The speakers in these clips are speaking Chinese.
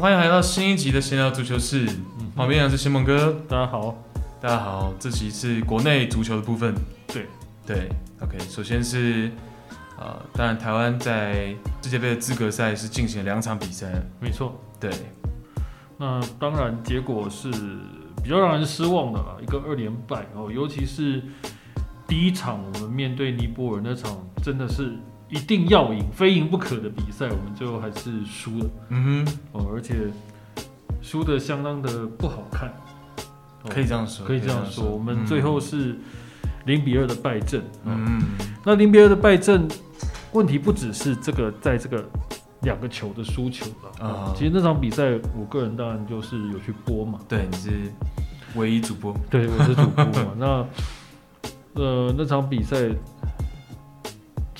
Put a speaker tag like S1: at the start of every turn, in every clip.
S1: 欢迎来到新一集的闲聊足球室。嗯、旁边的是新梦哥，
S2: 大家好，
S1: 大家好。这集是国内足球的部分。
S2: 对
S1: 对，OK。首先是呃，当然台湾在世界杯的资格赛是进行了两场比赛，
S2: 没错。
S1: 对，
S2: 那当然结果是比较让人失望的啦，一个二连败哦，尤其是第一场我们面对尼泊尔那场，真的是。一定要赢，非赢不可的比赛，我们最后还是输了。
S1: 嗯哼，
S2: 哦，而且输的相当的不好看，
S1: 哦、可以这样说，
S2: 可以这样说。我们最后是零比二的败阵。
S1: 嗯，嗯，
S2: 那零比二的败阵，问题不只是这个，在这个两个球的输球了。啊、嗯，其实那场比赛，我个人当然就是有去播嘛。
S1: 对，你是唯一主播。
S2: 对，我是主播嘛。那呃，那场比赛。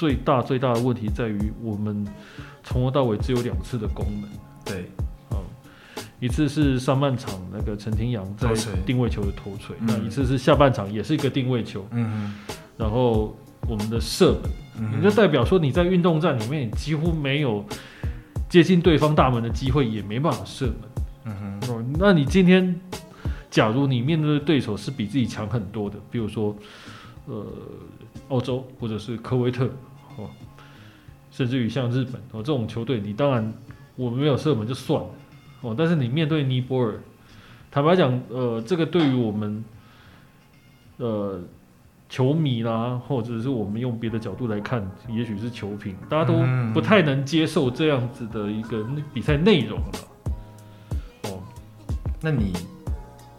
S2: 最大最大的问题在于，我们从头到尾只有两次的攻门。
S1: 对，
S2: 嗯，一次是上半场那个陈廷阳在定位球的头锤，那一次是下半场也是一个定位球。
S1: 嗯，
S2: 然后我们的射门，也就代表说你在运动战里面几乎没有接近对方大门的机会，也没办法射门。
S1: 嗯哼，
S2: 那你今天假如你面对的对手是比自己强很多的，比如说呃澳洲或者是科威特。哦，甚至于像日本哦这种球队，你当然我们没有射门就算了哦，但是你面对尼泊尔，坦白讲，呃，这个对于我们呃球迷啦，或者是我们用别的角度来看，也许是球评，大家都不太能接受这样子的一个比赛内容了。哦，
S1: 那你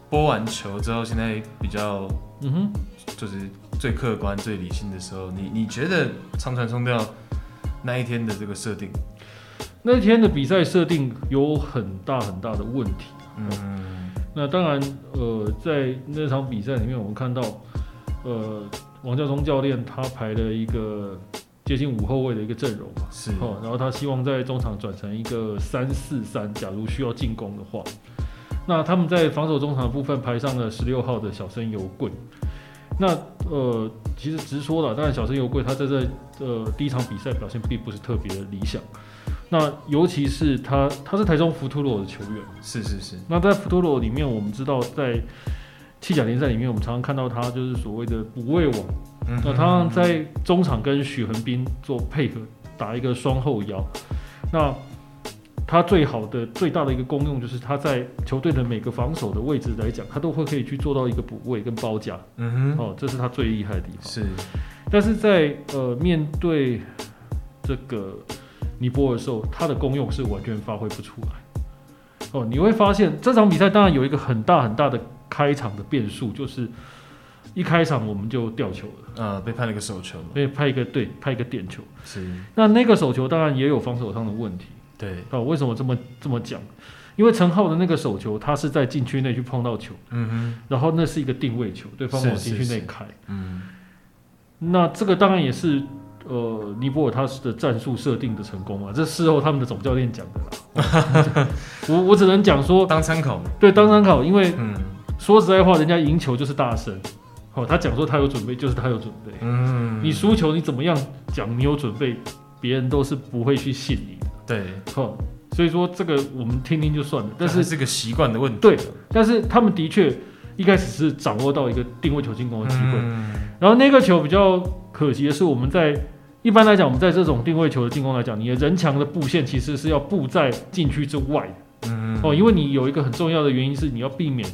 S1: 播完球之后，现在比较
S2: 嗯哼，
S1: 就是。最客观、最理性的时候，你你觉得长传冲掉那一天的这个设定，
S2: 那一天的比赛设定有很大很大的问题。
S1: 嗯，
S2: 那当然，呃，在那场比赛里面，我们看到，呃，王教忠教练他排了一个接近五后卫的一个阵容嘛，
S1: 是，
S2: 然后他希望在中场转成一个三四三，假如需要进攻的话，那他们在防守中场的部分排上了十六号的小森尤贵。那呃，其实直说了，当然小森尤贵他在这呃第一场比赛表现并不是特别的理想。那尤其是他，他是台中福图罗的球员，
S1: 是是是。
S2: 那在福图罗里面，我们知道在七甲联赛里面，我们常常看到他就是所谓的补位王。
S1: 嗯，
S2: 那他在中场跟许恒斌做配合，打一个双后腰。那他最好的、最大的一个功用，就是他在球队的每个防守的位置来讲，他都会可以去做到一个补位跟包夹。
S1: 嗯哼，
S2: 哦，这是他最厉害的地方。
S1: 是，
S2: 但是在呃面对这个尼泊尔的时候，他的功用是完全发挥不出来。哦，你会发现这场比赛当然有一个很大很大的开场的变数，就是一开场我们就掉球了。
S1: 呃，被判了一个手球，
S2: 被判一个对，判一个点球。
S1: 是，
S2: 那那个手球当然也有防守上的问题。
S1: 对，
S2: 哦，为什么这么这么讲？因为陈浩的那个手球，他是在禁区内去碰到球，
S1: 嗯哼，
S2: 然后那是一个定位球，对方往禁区内开，
S1: 嗯，
S2: 那这个当然也是呃尼泊尔他的战术设定的成功啊，这事后他们的总教练讲的啦，我我只能讲说
S1: 当参考，
S2: 对，当参考，因为
S1: 嗯，
S2: 说实在话，人家赢球就是大神，哦，他讲说他有准备，就是他有准备，
S1: 嗯，
S2: 你输球你怎么样讲你有准备，别人都是不会去信你的。
S1: 对，
S2: 好，所以说这个我们听听就算了。但是
S1: 这个习惯的问题。
S2: 对，但是他们的确一开始是掌握到一个定位球进攻的机会，
S1: 嗯，
S2: 然后那个球比较可惜的是，我们在一般来讲，我们在这种定位球的进攻来讲，你的人墙的布线其实是要布在禁区之外的。
S1: 嗯，
S2: 哦，因为你有一个很重要的原因是你要避免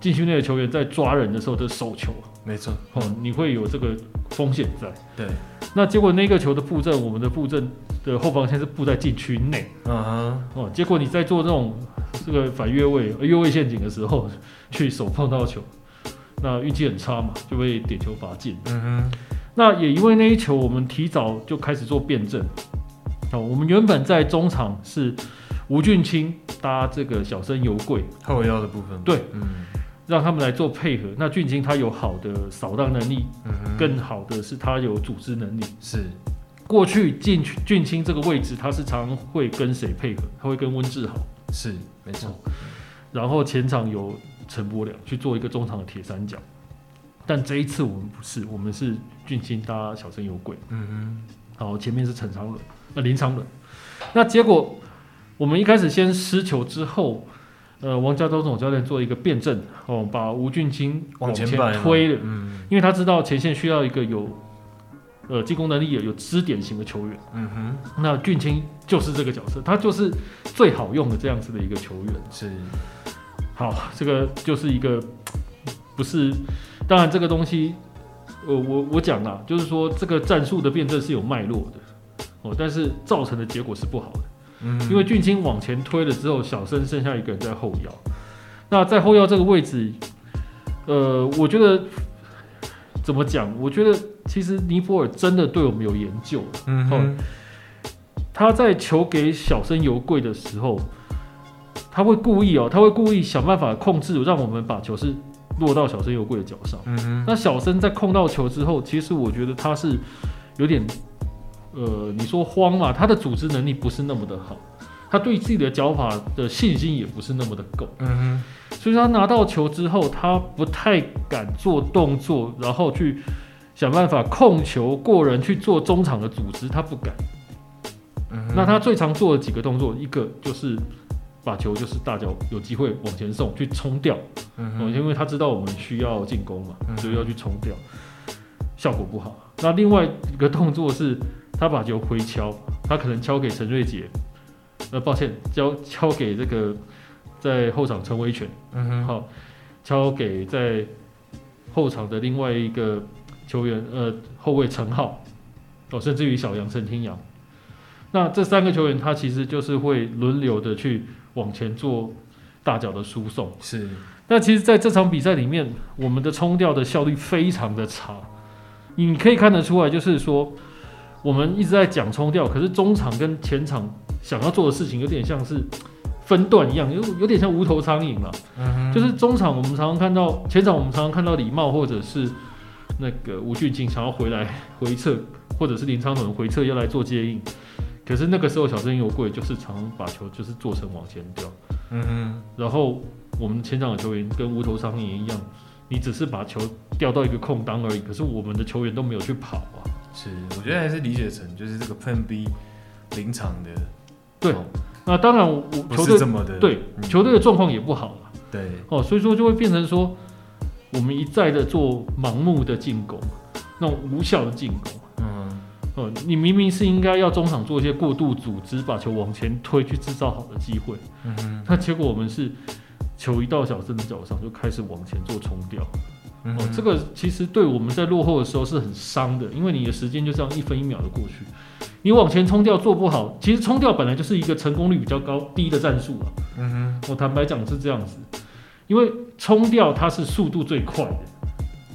S2: 禁区内的球员在抓人的时候的手球。
S1: 没错，
S2: 哦，你会有这个风险在。
S1: 对，
S2: 那结果那个球的布阵，我们的布阵的后防线是布在禁区内。
S1: 嗯哼，
S2: 哦，结果你在做这种这个反越位、越位陷阱的时候，去手碰到球，那运气很差嘛，就被点球罚进。
S1: 嗯哼，
S2: 那也因为那一球，我们提早就开始做辩证。哦，我们原本在中场是吴俊清搭这个小生油贵
S1: 后腰的部分。
S2: 对，
S1: 嗯。
S2: 让他们来做配合。那俊清他有好的扫荡能力，
S1: 嗯，
S2: 更好的是他有组织能力。
S1: 是，
S2: 过去进俊清这个位置，他是常会跟谁配合？他会跟温志豪。
S1: 是，没错。
S2: 然后前场有陈柏良去做一个中场的铁三角。但这一次我们不是，我们是俊清搭小生有鬼。
S1: 嗯哼。
S2: 然后前面是陈长伦，那林长伦。那结果我们一开始先失球之后，呃，王家洲总教练做一个辩证，哦，把吴俊清往前推了，
S1: 嗯，
S2: 因为他知道前线需要一个有呃进攻能力、有有支点型的球员，
S1: 嗯哼，
S2: 那俊清就是这个角色，他就是最好用的这样子的一个球员。
S1: 是，
S2: 好，这个就是一个不是，当然这个东西，呃，我我讲啦，就是说这个战术的辩证是有脉络的，哦，但是造成的结果是不好的。
S1: 嗯，
S2: 因为俊清往前推了之后，小生剩下一个人在后腰。那在后腰这个位置，呃，我觉得怎么讲？我觉得其实尼泊尔真的对我们有研究。
S1: 嗯哼，
S2: 他在球给小生油贵的时候，他会故意哦，他会故意想办法控制，让我们把球是落到小生油贵的脚上。
S1: 嗯哼，
S2: 那小生在控到球之后，其实我觉得他是有点。呃，你说慌嘛？他的组织能力不是那么的好，他对自己的脚法的信心也不是那么的够。
S1: 嗯哼，
S2: 所以他拿到球之后，他不太敢做动作，然后去想办法控球过人去做中场的组织，他不敢。
S1: 嗯哼，
S2: 那他最常做的几个动作，一个就是把球就是大脚有机会往前送去冲掉，
S1: 嗯，
S2: 因为他知道我们需要进攻嘛，
S1: 嗯，
S2: 所以要去冲掉，效果不好。那另外一个动作是。他把球回敲，他可能敲给陈瑞杰，呃，抱歉，交敲给这个在后场陈威权，
S1: 嗯哼，
S2: 好，敲给在后场的另外一个球员，呃，后卫陈浩，哦，甚至于小杨陈天阳，那这三个球员他其实就是会轮流的去往前做大脚的输送，
S1: 是，
S2: 那其实在这场比赛里面，我们的冲吊的效率非常的差，你可以看得出来，就是说。我们一直在讲冲吊，可是中场跟前场想要做的事情有点像是分段一样，有有点像无头苍蝇嘛。
S1: 嗯，
S2: 就是中场我们常常看到，前场我们常常看到李茂或者是那个吴俊清想要回来回撤，或者是林昌伦回撤要来做接应，可是那个时候小生油贵就是常常把球就是做成往前吊。
S1: 嗯哼，
S2: 然后我们前场的球员跟无头苍蝇一样，你只是把球吊到一个空当而已，可是我们的球员都没有去跑啊。
S1: 是，我觉得还是理解成就是这个 Plan B 临场的。
S2: 对，那当然我球队这么的对、嗯、球队的状况也不好了。
S1: 对
S2: 哦，所以说就会变成说，我们一再的做盲目的进攻，那种无效的进攻。
S1: 嗯，
S2: 哦，你明明是应该要中场做一些过度组织，把球往前推，去制造好的机会。
S1: 嗯哼，
S2: 那结果我们是球一到小生的脚上就开始往前做冲吊。
S1: 嗯、
S2: 哦，这个其实对我们在落后的时候是很伤的，因为你的时间就这样一分一秒的过去，你往前冲吊做不好，其实冲吊本来就是一个成功率比较高低的战术啊。
S1: 嗯哼，
S2: 我坦白讲是这样子，因为冲吊它是速度最快的，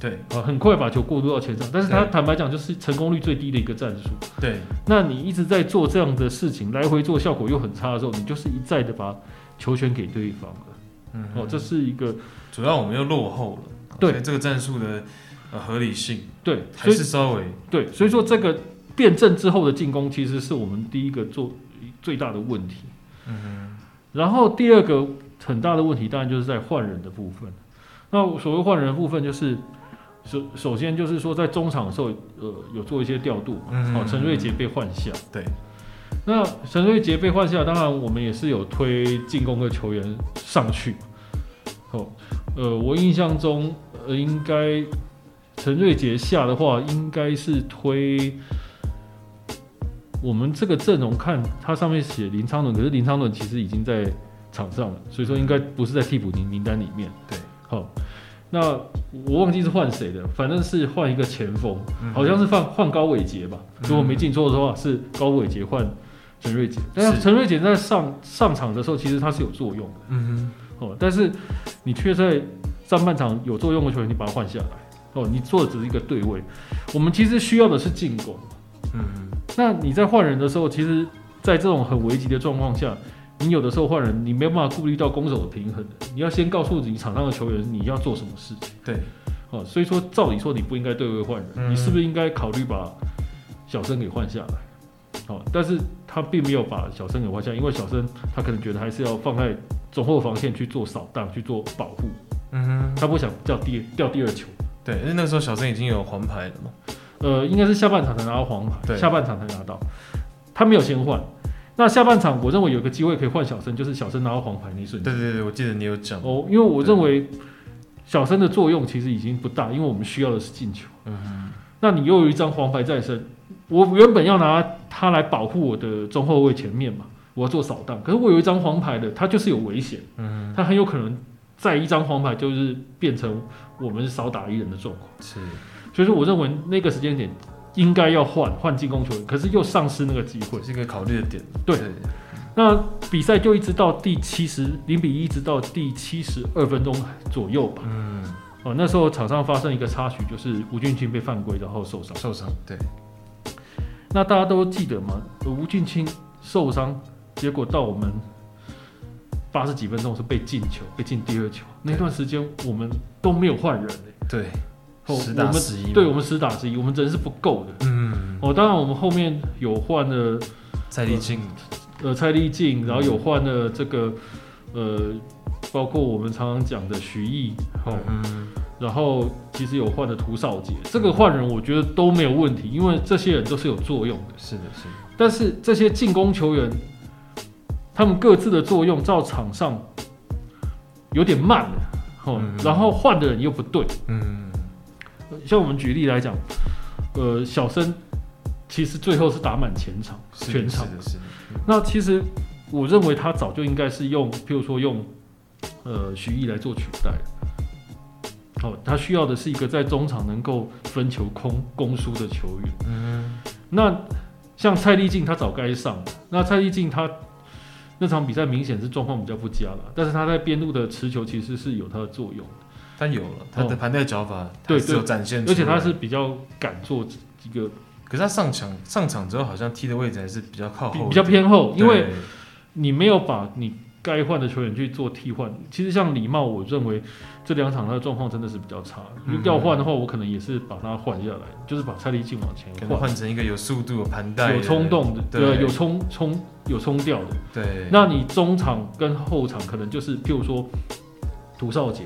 S1: 对，
S2: 啊，很快把球过渡到前场，但是它坦白讲就是成功率最低的一个战术。
S1: 对，
S2: 那你一直在做这样的事情，来回做效果又很差的时候，你就是一再的把球权给对方了。
S1: 嗯，
S2: 哦，这是一个
S1: 主要我们又落后了。对这个战术的呃合理性，
S2: 对
S1: 还是稍微
S2: 对，所以说这个辩证之后的进攻，其实是我们第一个做最大的问题。
S1: 嗯哼，
S2: 然后第二个很大的问题，当然就是在换人的部分。那所谓换人的部分，就是首首先就是说在中场的时候，呃，有做一些调度，
S1: 嗯，
S2: 好，陈瑞杰被换下，
S1: 对。
S2: 那陈瑞杰被换下，当然我们也是有推进攻的球员上去，哦。呃，我印象中，呃，应该陈瑞杰下的话，应该是推我们这个阵容，看他上面写林昌伦，可是林昌伦其实已经在场上了，所以说应该不是在替补名名单里面。
S1: 对，
S2: 好，那我忘记是换谁的，反正是换一个前锋，
S1: 嗯、
S2: 好像是换换高伟杰吧，如果没记错的话，是高伟杰换陈瑞杰，但是陈瑞杰在上上场的时候，其实他是有作用的。
S1: 嗯哼。
S2: 哦，但是你却在上半场有作用的球员，你把他换下来。哦，你做的只是一个对位。我们其实需要的是进攻。
S1: 嗯，
S2: 那你在换人的时候，其实，在这种很危急的状况下，你有的时候换人，你没有办法顾虑到攻守的平衡。你要先告诉你场上的球员你要做什么事情。
S1: 对。
S2: 哦，所以说照理说你不应该对位换人，嗯，你是不是应该考虑把小生给换下来？哦，但是他并没有把小生给换下，因为小生他可能觉得还是要放在。中后防线去做扫荡，去做保护。
S1: 嗯哼，
S2: 他不想掉第掉第二球。
S1: 对，因为那个时候小生已经有黄牌了嘛。
S2: 呃，应该是下半场才拿到黄牌，
S1: 对，
S2: 下半场才拿到。他没有先换，那下半场我认为有个机会可以换小生，就是小生拿到黄牌那一瞬间。
S1: 对对对，我记得你有讲
S2: 哦，因为我认为小生的作用其实已经不大，因为我们需要的是进球。嗯哼。那你又有一张黄牌在身，我原本要拿他来保护我的中后卫前面嘛，我要做扫荡。可是我有一张黄牌的，他就是有危险。嗯他。很有可能再一张黄牌就是变成我们是少打一人的状况。
S1: 是。
S2: 所以说，我认为那个时间点。应该要换换进攻球员，可是又丧失那个机会，
S1: 是一个考虑的点。
S2: 对，那比赛就一直到第七十零比一，一直到第七十二分钟左右吧。嗯，哦，那时候场上发生一个插曲，就是吴俊清被犯规，然后受伤。
S1: 受伤，对。
S2: 那大家都记得吗？吴俊清受伤，结果到我们八十几分钟是被进球，被进第二球。那段时间我们都没有换人。
S1: 对。
S2: 十打十一，对我们十打十一，我们人是不够的。嗯，哦，当然我们后面有换了
S1: 蔡立静，
S2: 呃，蔡立静，然后有换了这个，呃，包括我们常常讲的徐毅，哦，嗯，然后其实有换的涂少杰，这个换人我觉得都没有问题，因为这些人都是有作用的。
S1: 是的，是的。
S2: 但是这些进攻球员，他们各自的作用在场上有点慢了，哦，然后换的人又不对，嗯。像我们举例来讲，呃，小生其实最后是打满前场，全场。是的，是的。那其实我认为他早就应该是用，譬如说用呃徐毅来做取代。哦，他需要的是一个在中场能够分球、空攻输的球员。嗯。那像蔡立静，他早该上。那蔡立静他那场比赛明显是状况比较不佳了，但是他在边路的持球其实是有他的作用。
S1: 他有了他的盘带脚法，对，是有展现出来，
S2: 而且他是比较敢做一个。
S1: 可是他上场上场之后，好像踢的位置还是比较靠后，
S2: 比较偏后，因为你没有把你该换的球员去做替换。其实像礼貌，我认为这两场他的状况真的是比较差。要换的话，我可能也是把他换下来，就是把蔡立进往前换，
S1: 换成一个有速度、有盘带、有
S2: 冲动的，对，有冲冲有冲掉的。
S1: 对，
S2: 那你中场跟后场可能就是，譬如说涂少杰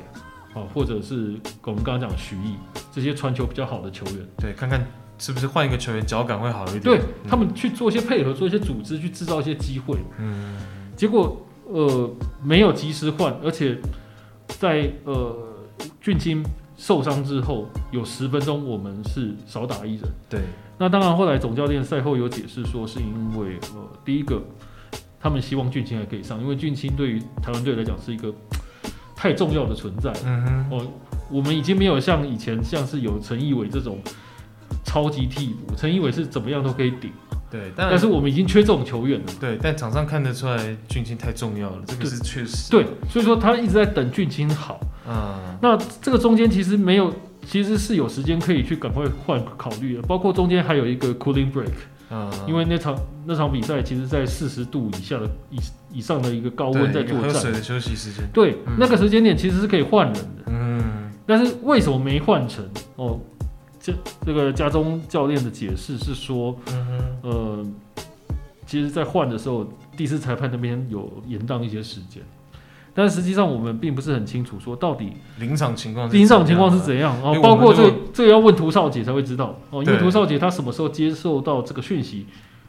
S2: 啊。或者是我们刚刚讲徐毅这些传球比较好的球员，
S1: 对，看看是不是换一个球员脚感会好一点。
S2: 对，他们去做一些配合，做一些组织，去制造一些机会。嗯，结果呃没有及时换，而且在呃俊清受伤之后有十分钟我们是少打一人。
S1: 对，
S2: 那当然后来总教练赛后有解释说是因为呃第一个他们希望俊清还可以上，因为俊清对于台湾队来讲是一个。太重要的存在，嗯哼，哦，我们已经没有像以前像是有陈义伟这种超级替补，陈义伟是怎么样都可以顶，
S1: 对，
S2: 但是我们已经缺这种球员了，
S1: 对，但场上看得出来俊青太重要了，这个是确实，
S2: 对，所以说他一直在等俊青好，嗯，那这个中间其实没有，其实是有时间可以去赶快换考虑的，包括中间还有一个 cooling break。嗯，因为那场那场比赛，其实在四十度以下的以以上的一个高温在作战，
S1: 喝水的休息时间。
S2: 对，嗯、那个时间点其实是可以换人的。嗯，但是为什么没换成？哦，这这个家中教练的解释是说，嗯哼呃，其实，在换的时候，第四裁判那边有延宕一些时间。但实际上我们并不是很清楚，说到底
S1: 临场情况，
S2: 临场情况是怎样？哦，包括这个这个要问涂少杰才会知道哦，因为涂少杰他什么时候接受到这个讯息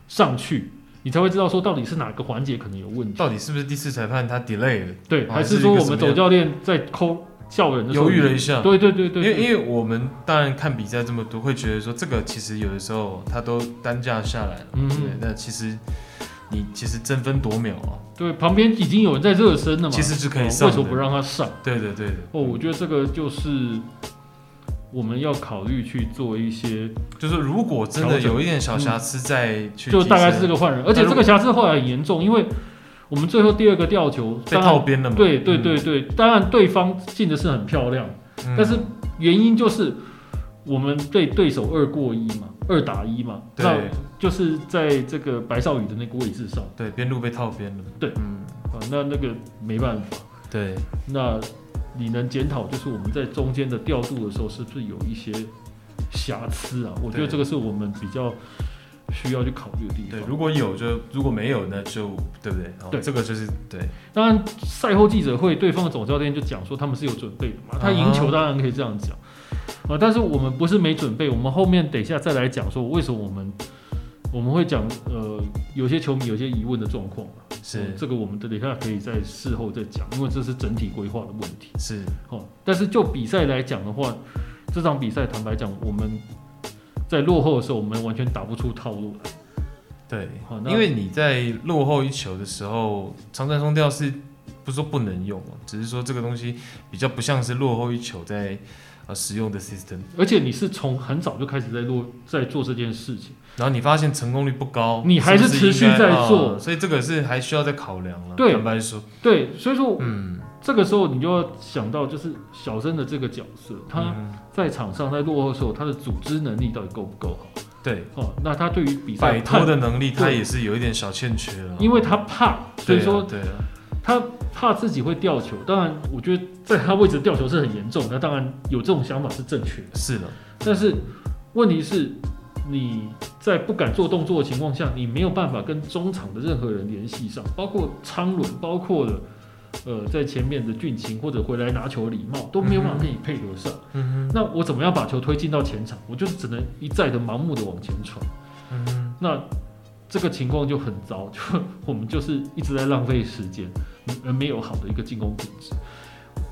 S2: 上去，你才会知道说到底是哪个环节可能有问题，
S1: 到底是不是第四裁判他 delay 了？
S2: 对，还是说我们总教练在抠叫人的时候
S1: 犹豫了一下？
S2: 对对对对，
S1: 因为因为我们当然看比赛这么多，会觉得说这个其实有的时候他都单价下来了，嗯，对，那其实。你其实争分夺秒啊！
S2: 对，旁边已经有人在热身了嘛，
S1: 其实是可以上，
S2: 为什么不让他上？
S1: 对对对
S2: 哦，我觉得这个就是我们要考虑去做一些，
S1: 就是如果真的有一点小瑕疵再去，
S2: 就大概是这个换人，而且这个瑕疵后来很严重，因为我们最后第二个吊球
S1: 被套边了嘛。
S2: 对对对对，当然对方进的是很漂亮，但是原因就是。我们对对手二过一嘛，二打一嘛，那就是在这个白少宇的那个位置上，
S1: 对，边路被套边了，
S2: 对，嗯，啊，那那个没办法，
S1: 对，
S2: 那你能检讨，就是我们在中间的调度的时候，是不是有一些瑕疵啊？我觉得这个是我们比较需要去考虑的地方。
S1: 对，如果有就，如果没有那就对不对？对，这个就是对。
S2: 当然，赛后记者会，对方的总教练就讲说他们是有准备的嘛，他赢球当然可以这样讲。啊！但是我们不是没准备，我们后面等一下再来讲说为什么我们我们会讲呃，有些球迷有些疑问的状况
S1: 是、
S2: 嗯、这个我们等一下可以在事后再讲，因为这是整体规划的问题。
S1: 是
S2: 哦，但是就比赛来讲的话，这场比赛坦白讲，我们在落后的时候，我们完全打不出套路来。
S1: 对，因为你在落后一球的时候，长传松吊是不是说不能用，只是说这个东西比较不像是落后一球在。啊，使用的 system，
S2: 而且你是从很早就开始在落在做这件事情，
S1: 然后你发现成功率不高，
S2: 你还是持续在做，
S1: 哦，所以这个是还需要再考量了。
S2: 对，
S1: 坦白说，
S2: 对，所以说，
S1: 嗯，
S2: 这个时候你就要想到，就是小生的这个角色，他在场上在落后的时候，他的组织能力到底够不够好？
S1: 对，
S2: 哦，那他对于比赛
S1: 摆脱的能力，他也是有一点小欠缺了，
S2: 因为他怕，所以说，
S1: 对啊。
S2: 他怕自己会掉球，当然，我觉得在他位置掉球是很严重。那当然有这种想法是正确的，
S1: 是的。
S2: 但是问题是，你在不敢做动作的情况下，你没有办法跟中场的任何人联系上，包括昌伦，包括了呃在前面的俊情或者回来拿球的李茂都没有办法跟你配合上。嗯哼。那我怎么样把球推进到前场？我就只能一再的盲目的往前传。嗯哼。那。这个情况就很糟，就我们就是一直在浪费时间，而没有好的一个进攻品质。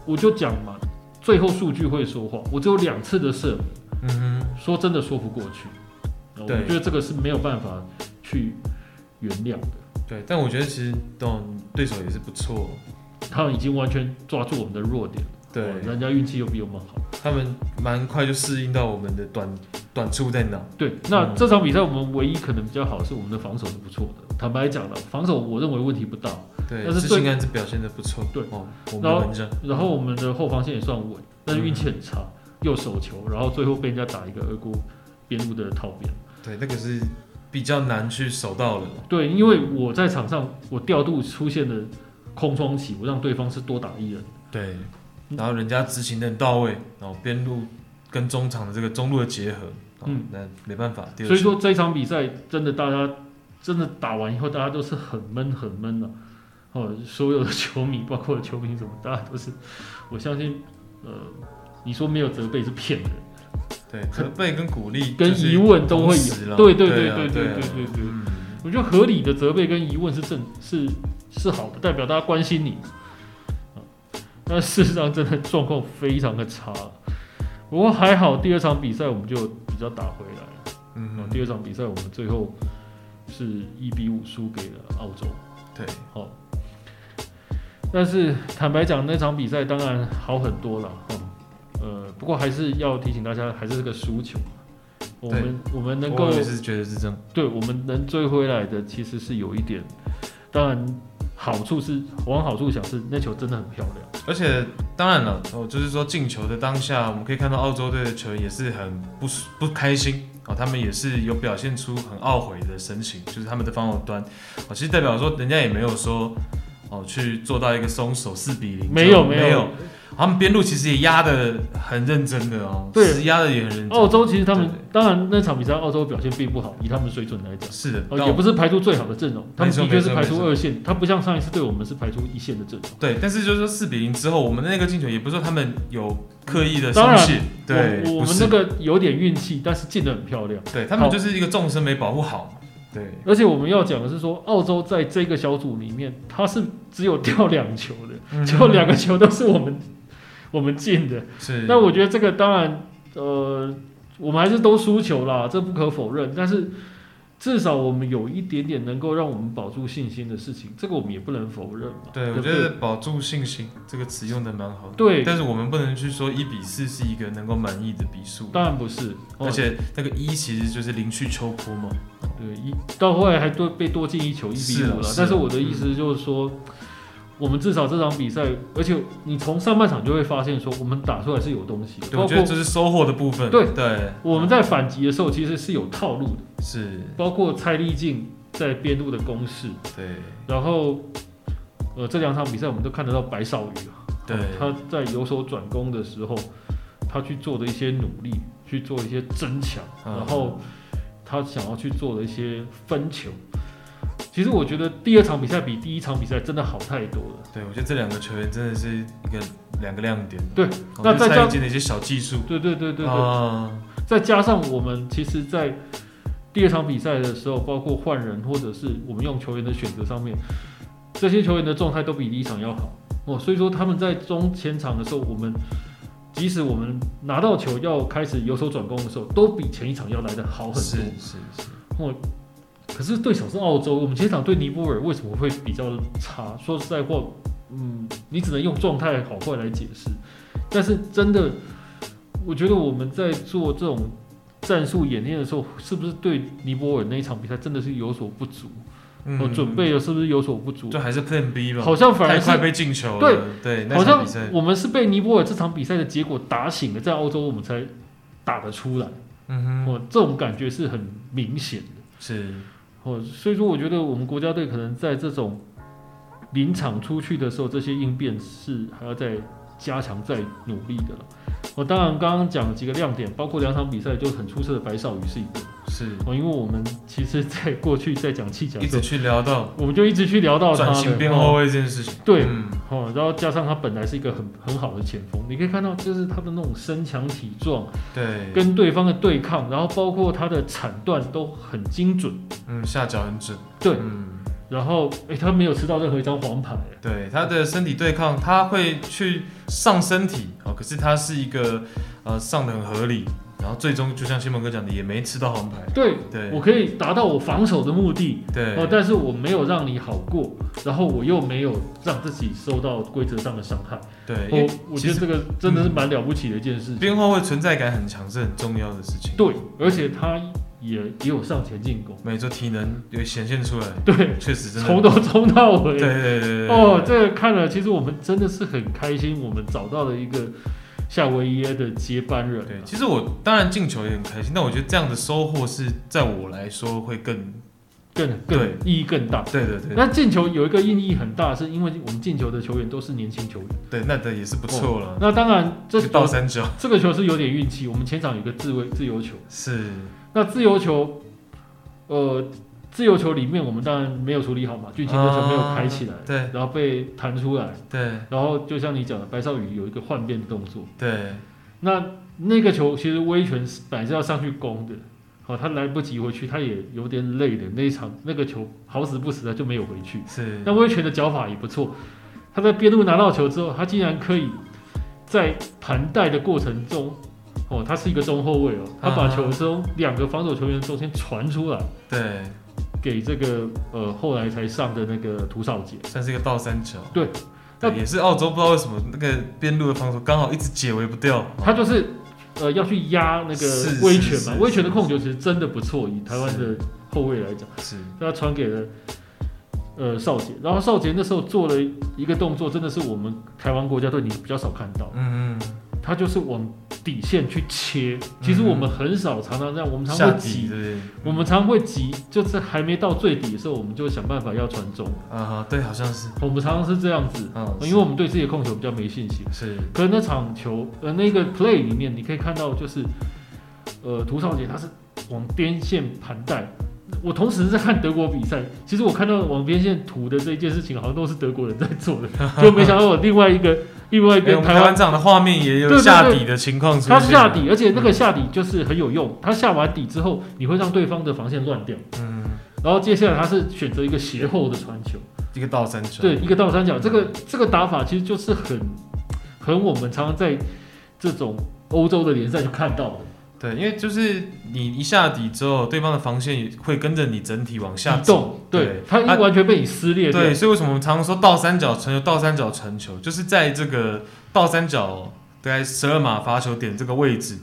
S2: 我就讲嘛，最后数据会说话。我只有两次的射门，嗯哼，说真的说不过去。我觉得这个是没有办法去原谅的。
S1: 对，但我觉得其实懂对手也是不错，
S2: 他们已经完全抓住我们的弱点。
S1: 对，
S2: 人家运气又比我们好，
S1: 他们蛮快就适应到我们的短短处在哪。
S2: 对，那这场比赛我们唯一可能比较好是我们的防守是不错的。坦白讲了，防守我认为问题不大。
S1: 对，但是新安是表现的不错。
S2: 对，
S1: 哦，
S2: 然后然后我们的后防线也算稳，但是运气很差，又手球，然后最后被人家打一个额骨边路的套边。
S1: 对，那个是比较难去守到的。
S2: 对，因为我在场上我调度出现的空窗期，我让对方是多打一人。
S1: 对。然后人家执行的很到位，然后边路跟中场的这个中路的结合，嗯，那没办法。
S2: 所以说这一场比赛真的大家真的打完以后，大家都是很闷很闷的，哦，所有的球迷包括球迷什么，大家都是，我相信，呃，你说没有责备是骗人，
S1: 对，责备跟鼓励
S2: 跟疑问都会有，对对对对对对对对，我觉得合理的责备跟疑问是正是是好的，代表大家关心你。那事实上，真的状况非常的差。不过还好，第二场比赛我们就比较打回来了。嗯，第二场比赛我们最后是一比五输给了澳洲。
S1: 对，
S2: 好。但是坦白讲，那场比赛当然好很多了。嗯，呃，不过还是要提醒大家，还是这个输球。我们我们能够，
S1: 我是觉得是这样。
S2: 对，我们能追回来的，其实是有一点。当然。好处是往好处想，是那球真的很漂亮。
S1: 而且当然了，哦，就是说进球的当下，我们可以看到澳洲队的球员也是很不不开心哦，他们也是有表现出很懊悔的神情，就是他们的防守端哦，其实代表说人家也没有说哦去做到一个松手四比零，
S2: 没有没有。没有
S1: 他们边路其实也压的很认真的哦，对，压的也很认真。
S2: 澳洲其实他们当然那场比赛澳洲表现并不好，以他们水准来讲，
S1: 是的，
S2: 也不是排出最好的阵容，他们的确是排出二线，他不像上一次对我们是排出一线的阵容。
S1: 对，但是就是说四比零之后，我们的那个进球也不是说他们有刻意的松懈，对，
S2: 我们那个有点运气，但是进的很漂亮。
S1: 对，他们就是一个纵深没保护好。对，
S2: 而且我们要讲的是说，澳洲在这个小组里面，它是只有掉两球的，结果两个球都是我们。我们进的，是。那我觉得这个当然，呃，我们还是都输球啦，这不可否认。但是至少我们有一点点能够让我们保住信心的事情，这个我们也不能否认嘛。
S1: 对，我觉得“保住信心”这个词用的蛮好的。
S2: 对。
S1: 但是我们不能去说一比四是一个能够满意的比数。
S2: 当然不是。
S1: 而且那个一其实就是零去秋波嘛。
S2: 对，一到后来还多被多进一球，一比五了。但是我的意思就是说。嗯我们至少这场比赛，而且你从上半场就会发现，说我们打出来是有东西。
S1: 我觉得这是收获的部分。
S2: 对
S1: 对，
S2: 我们在反击的时候其实是有套路的。
S1: 是，
S2: 包括蔡立静在边路的攻势。
S1: 对。
S2: 然后，呃，这两场比赛我们都看得到白少宇啊，
S1: 对，
S2: 他在有所转攻的时候，他去做的一些努力，去做一些争抢，然后他想要去做的一些分球。其实我觉得第二场比赛比第一场比赛真的好太多了。
S1: 对，我觉得这两个球员真的是一个两个亮点。
S2: 对，那再加上
S1: 的一些小技术。
S2: 对对对对对。啊。再加上我们其实，在第二场比赛的时候，包括换人或者是我们用球员的选择上面，这些球员的状态都比第一场要好哦。所以说他们在中前场的时候，我们即使我们拿到球要开始由守转攻的时候，都比前一场要来的好很多。是
S1: 是是。
S2: 哦，可是对手是澳洲，我们前一场对尼泊尔为什么会比较差？说实在话，嗯，你只能用状态好坏来解释。但是真的，我觉得我们在做这种。战术演练的时候，是不是对尼泊尔那一场比赛真的是有所不足？嗯，我准备的是不是有所不足？
S1: 就还是 Plan B 吧。
S2: 好像反而是
S1: 快被进球了。
S2: 对对，好像我们是被尼泊尔这场比赛的结果打醒了，在欧洲我们才打得出来。嗯哼，哦，这种感觉是很明显的。
S1: 是，
S2: 哦，所以说我觉得我们国家队可能在这种临场出去的时候，这些应变是还要再加强、再努力的了。我当然刚刚讲了几个亮点，包括两场比赛就很出色的白少宇是一个，
S1: 是
S2: 哦，因为我们其实在 过去在讲弃甲，
S1: 一直去聊到，
S2: 我们就一直去聊到他
S1: 转型边后卫这件事情，
S2: 对，哦，然后加上他本来是一个很很好的前锋，你可以看到就是他的那种身强体壮，
S1: 对，
S2: 跟对方的对抗，然后包括他的铲断都很精准，
S1: 嗯，下脚很准，
S2: 对，嗯。然后，哎，他没有吃到任何一张黄牌。
S1: 对，他的身体对抗，他会去上身体哦，可是他是一个呃上的很合理，然后最终就像西蒙哥讲的，也没吃到黄牌。
S2: 对，对，我可以达到我防守的目的。
S1: 对，
S2: 哦，但是我没有让你好过，然后我又没有让自己受到规则上的伤害。
S1: 对，
S2: 我我觉得这个真的是蛮了不起的一件事情。
S1: 边后卫存在感很强是很重要的事情。
S2: 对，而且他。也也有上前进攻，
S1: 没错，体能也显现出来，
S2: 对，
S1: 确实真的
S2: 从头冲到尾，
S1: 对对对对，
S2: 哦，这个看了，其实我们真的是很开心，我们找到了一个夏威夷的接班人。
S1: 对，其实我当然进球也很开心，但我觉得这样的收获是在我来说会更
S2: 更更意义更大。
S1: 对对对，
S2: 那进球有一个意义很大，是因为我们进球的球员都是年轻球员。
S1: 对，那的也是不错了。
S2: 那当然，这
S1: 倒三角，
S2: 这个球是有点运气。我们前场有个自卫自由球，
S1: 是
S2: 那自由球。呃，自由球里面我们当然没有处理好嘛，俊卿的球没有开起来，
S1: 对，
S2: 然后被弹出来，
S1: 对，
S2: 然后就像你讲的，白少宇有一个换边的动作，
S1: 对，
S2: 那那个球其实威权本来是要上去攻的，好，他来不及回去，他也有点累的，那一场那个球好死不死的就没有回去，
S1: 是，
S2: 那威权的脚法也不错，他在边路拿到球之后，他竟然可以在盘带的过程中。哦，他是一个中后卫哦，他把球从两个防守球员中间传出来，
S1: 对，
S2: 给这个呃后来才上的那个涂少杰，
S1: 算是一个倒三角，
S2: 对，
S1: 那也是澳洲不知道为什么那个边路的防守刚好一直解围不掉，
S2: 他就是呃要去压那个威权嘛，威权的控球其实真的不错，以台湾的后卫来讲，
S1: 是，
S2: 他传给了呃少杰，然后少杰那时候做了一个动作，真的是我们台湾国家队你比较少看到，嗯嗯，他就是往。底线去切，其实我们很少常常这样，我们常会挤，我们常会挤，就是还没到最底的时候，我们就想办法要传中。
S1: 啊，对，好像是，
S2: 我们常常是这样子，因为我们对自己的控球比较没信心。
S1: 是，
S2: 可是那场球，呃，那个 play 里面，你可以看到，就是，呃，涂少杰他是往边线盘带。我同时在看德国比赛，其实我看到往边线涂的这一件事情，好像都是德国人在做的，就没想到我另外一个。另外一边，台湾
S1: 这样的画面也有下底的情况，
S2: 它是下底，而且那个下底就是很有用。它下完底之后，你会让对方的防线乱掉。嗯，然后接下来他是选择一个斜后的传球，
S1: 一个倒三角。
S2: 对，一个倒三角。这个这个打法其实就是很很我们常常在这种欧洲的联赛就看到的。
S1: 对，因为就是你一下底之后，对方的防线也会跟着你整体往下
S2: 动。对，它完全被你撕裂。
S1: 对，所以为什么我们常常说倒三角传球，倒三角传球，就是在这个倒三角大概十二码罚球点这个位置。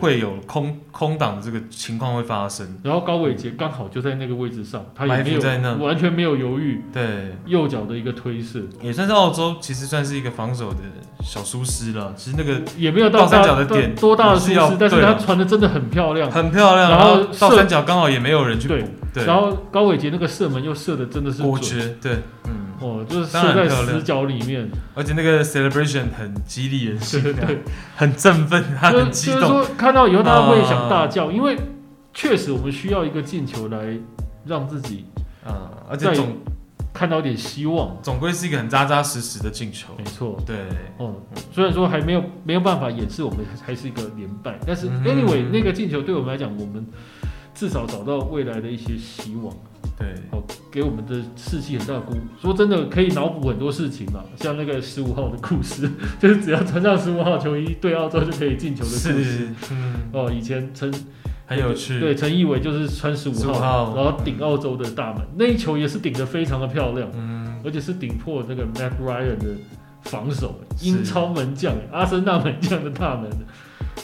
S1: 会有空空档的这个情况会发生，
S2: 然后高伟杰刚好就在那个位置上，他也没有在那，完全没有犹豫，
S1: 对，
S2: 右脚的一个推射，
S1: 也算是澳洲其实算是一个防守的小疏失了。其实那个
S2: 也没有到
S1: 倒三角的点
S2: 多大的疏失，但是他传的真的很漂亮，
S1: 很漂亮。然后倒三角刚好也没有人去补，对，
S2: 然后高伟杰那个射门又射的真的是
S1: 果决，对，嗯。
S2: 哦，就是射在死角里面，
S1: 而且那个 celebration 很激励人心，对，很振奋，他很激动。就是说
S2: 看到以后，大家会想大叫，因为确实我们需要一个进球来让自己
S1: 啊，而且总
S2: 看到一点希望。
S1: 总归是一个很扎扎实实的进球，
S2: 没错。
S1: 对，
S2: 哦，虽然说还没有没有办法掩饰我们还是一个连败，但是 anyway 那个进球对我们来讲，我们至少找到未来的一些希望。
S1: 对，
S2: 哦，给我们的士气很大的鼓舞。说真的，可以脑补很多事情嘛，像那个十五号的故事，就是只要穿上十五号球衣对澳洲就可以进球的故事。
S1: 是，嗯，
S2: 哦，以前陈
S1: 很有趣，
S2: 对，陈奕玮就是穿十五号，号，然后顶澳洲的大门，嗯、那一球也是顶得非常的漂亮，嗯，而且是顶破那个 Matt Ryan 的防守，英超门将，阿森纳门将的大门，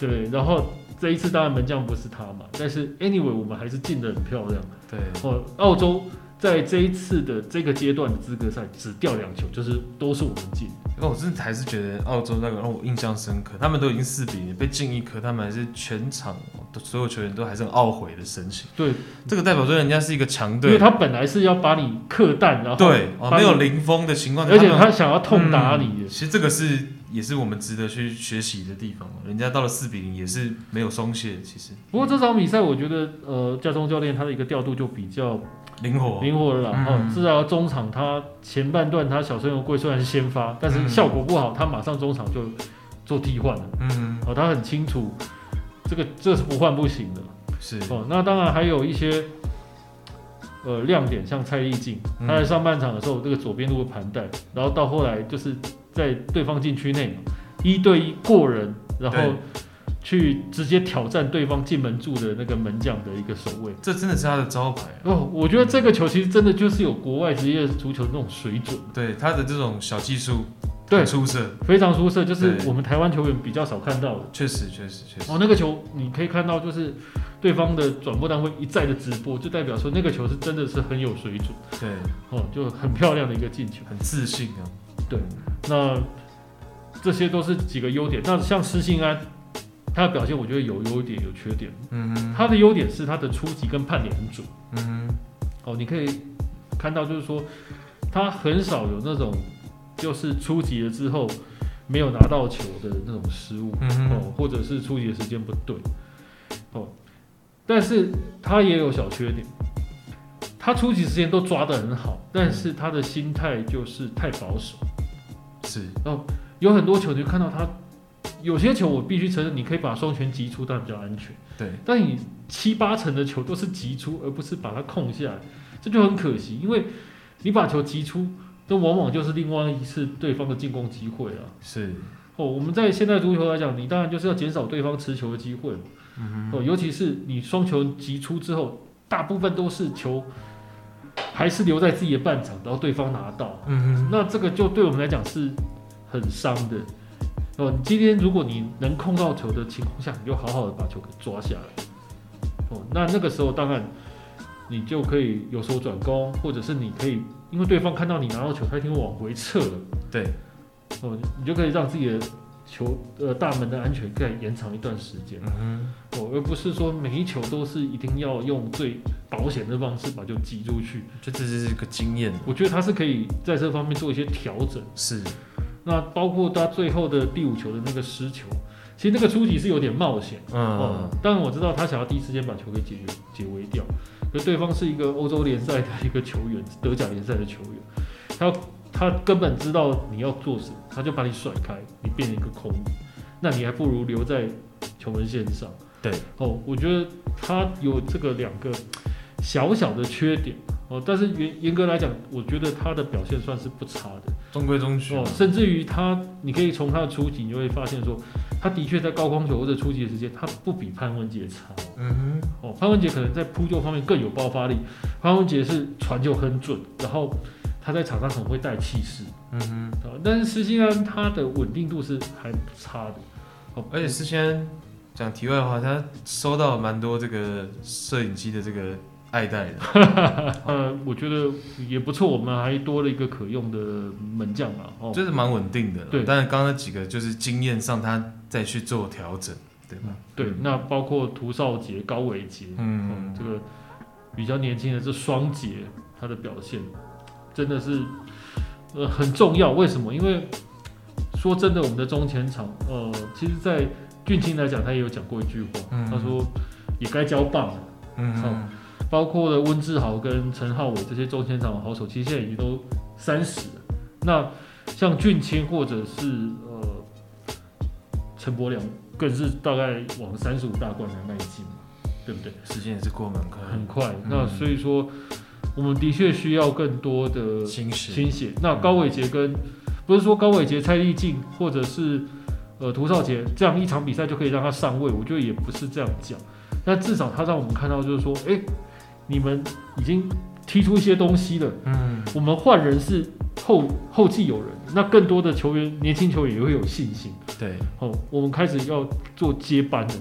S2: 对，然后。这一次当然门将不是他嘛，但是 anyway 我们还是进得很漂亮。
S1: 对，
S2: 哦，澳洲在这一次的这个阶段的资格赛只掉两球，就是都是我们进。
S1: 那我真的还是觉得澳洲那个让我印象深刻，他们都已经四比零被进一颗，他们还是全场的所有球员都还是很懊悔的神情。
S2: 对，
S1: 这个代表说人家是一个强队，
S2: 因为他本来是要把你克弹，然后
S1: 对，哦，没有零封的情况，
S2: 而且他想要痛打你，嗯。
S1: 其实这个是。也是我们值得去学习的地方。人家到了四比零也是没有松懈。其实，
S2: 不过这场比赛我觉得，呃，家中教练他的一个调度就比较
S1: 灵活，
S2: 灵活了啦。哦、嗯，至少中场他前半段他小胜油贵虽然是先发，但是效果不好，他马上中场就做替换了。嗯，哦，他很清楚这个这是不换不行的。
S1: 是
S2: 哦，那当然还有一些呃亮点，像蔡丽静，他在上半场的时候这个左边路的盘带，然后到后来就是。在对方禁区内，一对一过人，然后去直接挑战对方进门柱的那个门将的一个守卫，
S1: 这真的是他的招牌
S2: 哦。我觉得这个球其实真的就是有国外职业足球的那种水准，
S1: 对他的这种小技术，对出色，
S2: 非常出色，就是我们台湾球员比较少看到的。
S1: 确实，确实，确实。
S2: 哦，那个球你可以看到，就是对方的转播单位一再的直播，就代表说那个球是真的是很有水准。
S1: 对，
S2: 哦，就很漂亮的一个进球，
S1: 很自信啊。
S2: 对。那这些都是几个优点。那像施信安，他的表现我觉得有优点有缺点。嗯哼，他的优点是他的出击跟判点很准。嗯哼，哦，你可以看到就是说，他很少有那种就是出击了之后没有拿到球的那种失误。嗯，哦，或者是出击的时间不对。哦，但是他也有小缺点，他出击时间都抓得很好，但是他的心态就是太保守。
S1: 是
S2: 哦，有很多球你就看到他，有些球我必须承认，你可以把双拳击出，但比较安全。
S1: 对，
S2: 但你七八成的球都是击出，而不是把它控下来，这就很可惜。因为你把球击出，这往往就是另外一次对方的进攻机会啊。
S1: 是
S2: 哦，我们在现代足球来讲，你当然就是要减少对方持球的机会。嗯哼。哦，尤其是你双球击出之后，大部分都是球。还是留在自己的半场，然后对方拿到，嗯哼，那这个就对我们来讲是很伤的。哦，今天如果你能控到球的情况下，你就好好的把球给抓下来。哦，那那个时候当然你就可以有所转攻，或者是你可以因为对方看到你拿到球，他一定会往回撤的，
S1: 对，
S2: 哦，你就可以让自己的。球呃大门的安全盖延长一段时间，嗯哼，哦，而不是说每一球都是一定要用最保险的方式把球击出去，
S1: 这这是一个经验。
S2: 我觉得他是可以在这方面做一些调整。
S1: 是，
S2: 那包括他最后的第五球的那个失球，其实那个出击是有点冒险，嗯，哦，当然我知道他想要第一时间把球给解决解围掉，可对方是一个欧洲联赛的一个球员，德甲联赛的球员，他。他根本知道你要做什么，他就把你甩开，你变成一个空，那你还不如留在球门线上。
S1: 对，
S2: 哦，我觉得他有这个两个小小的缺点哦，但是严严格来讲，我觉得他的表现算是不差的，
S1: 中规中矩
S2: 哦。甚至于他，你可以从他的初级，你就会发现说，他的确在高空球或者出击的时间，他不比潘文杰差。嗯哼，哦，潘文杰可能在扑救方面更有爆发力，潘文杰是传球很准，然后。他在场上很会带气势，嗯哼，但是施信安他的稳定度是还差的，
S1: 哦，而且施信安讲题外话，他收到蛮多这个摄影机的这个爱戴的，
S2: 呃，我觉得也不错，我们还多了一个可用的门将嘛，哦，
S1: 就是蛮稳定的，对，但是刚刚那几个就是经验上他再去做调整，对吧？
S2: 对，那包括涂少杰、高伟杰，嗯，嗯，这个比较年轻的这双杰，他的表现。真的是，呃，很重要。为什么？因为说真的，我们的中前场，呃，其实，在俊卿来讲，他也有讲过一句话，嗯、他说也该交棒了。嗯，嗯，包括了温志豪跟陈浩伟这些中前场的好手，其实现在已经都三十了。那像俊卿或者是呃陈柏良，更是大概往三十五大关来迈进。对不对？
S1: 时间也是过蛮快，
S2: 很快。那所以说，我们的确需要更多的
S1: 新血。
S2: 新血。那高伟杰跟不是说高伟杰、蔡丽静或者是呃涂少杰这样一场比赛就可以让他上位，我觉得也不是这样讲。那至少他让我们看到，就是说，哎，你们已经踢出一些东西的。嗯，我们换人是后后继有人，那更多的球员，年轻球员也会有信心。
S1: 对，
S2: 哦，我们开始要做接班了。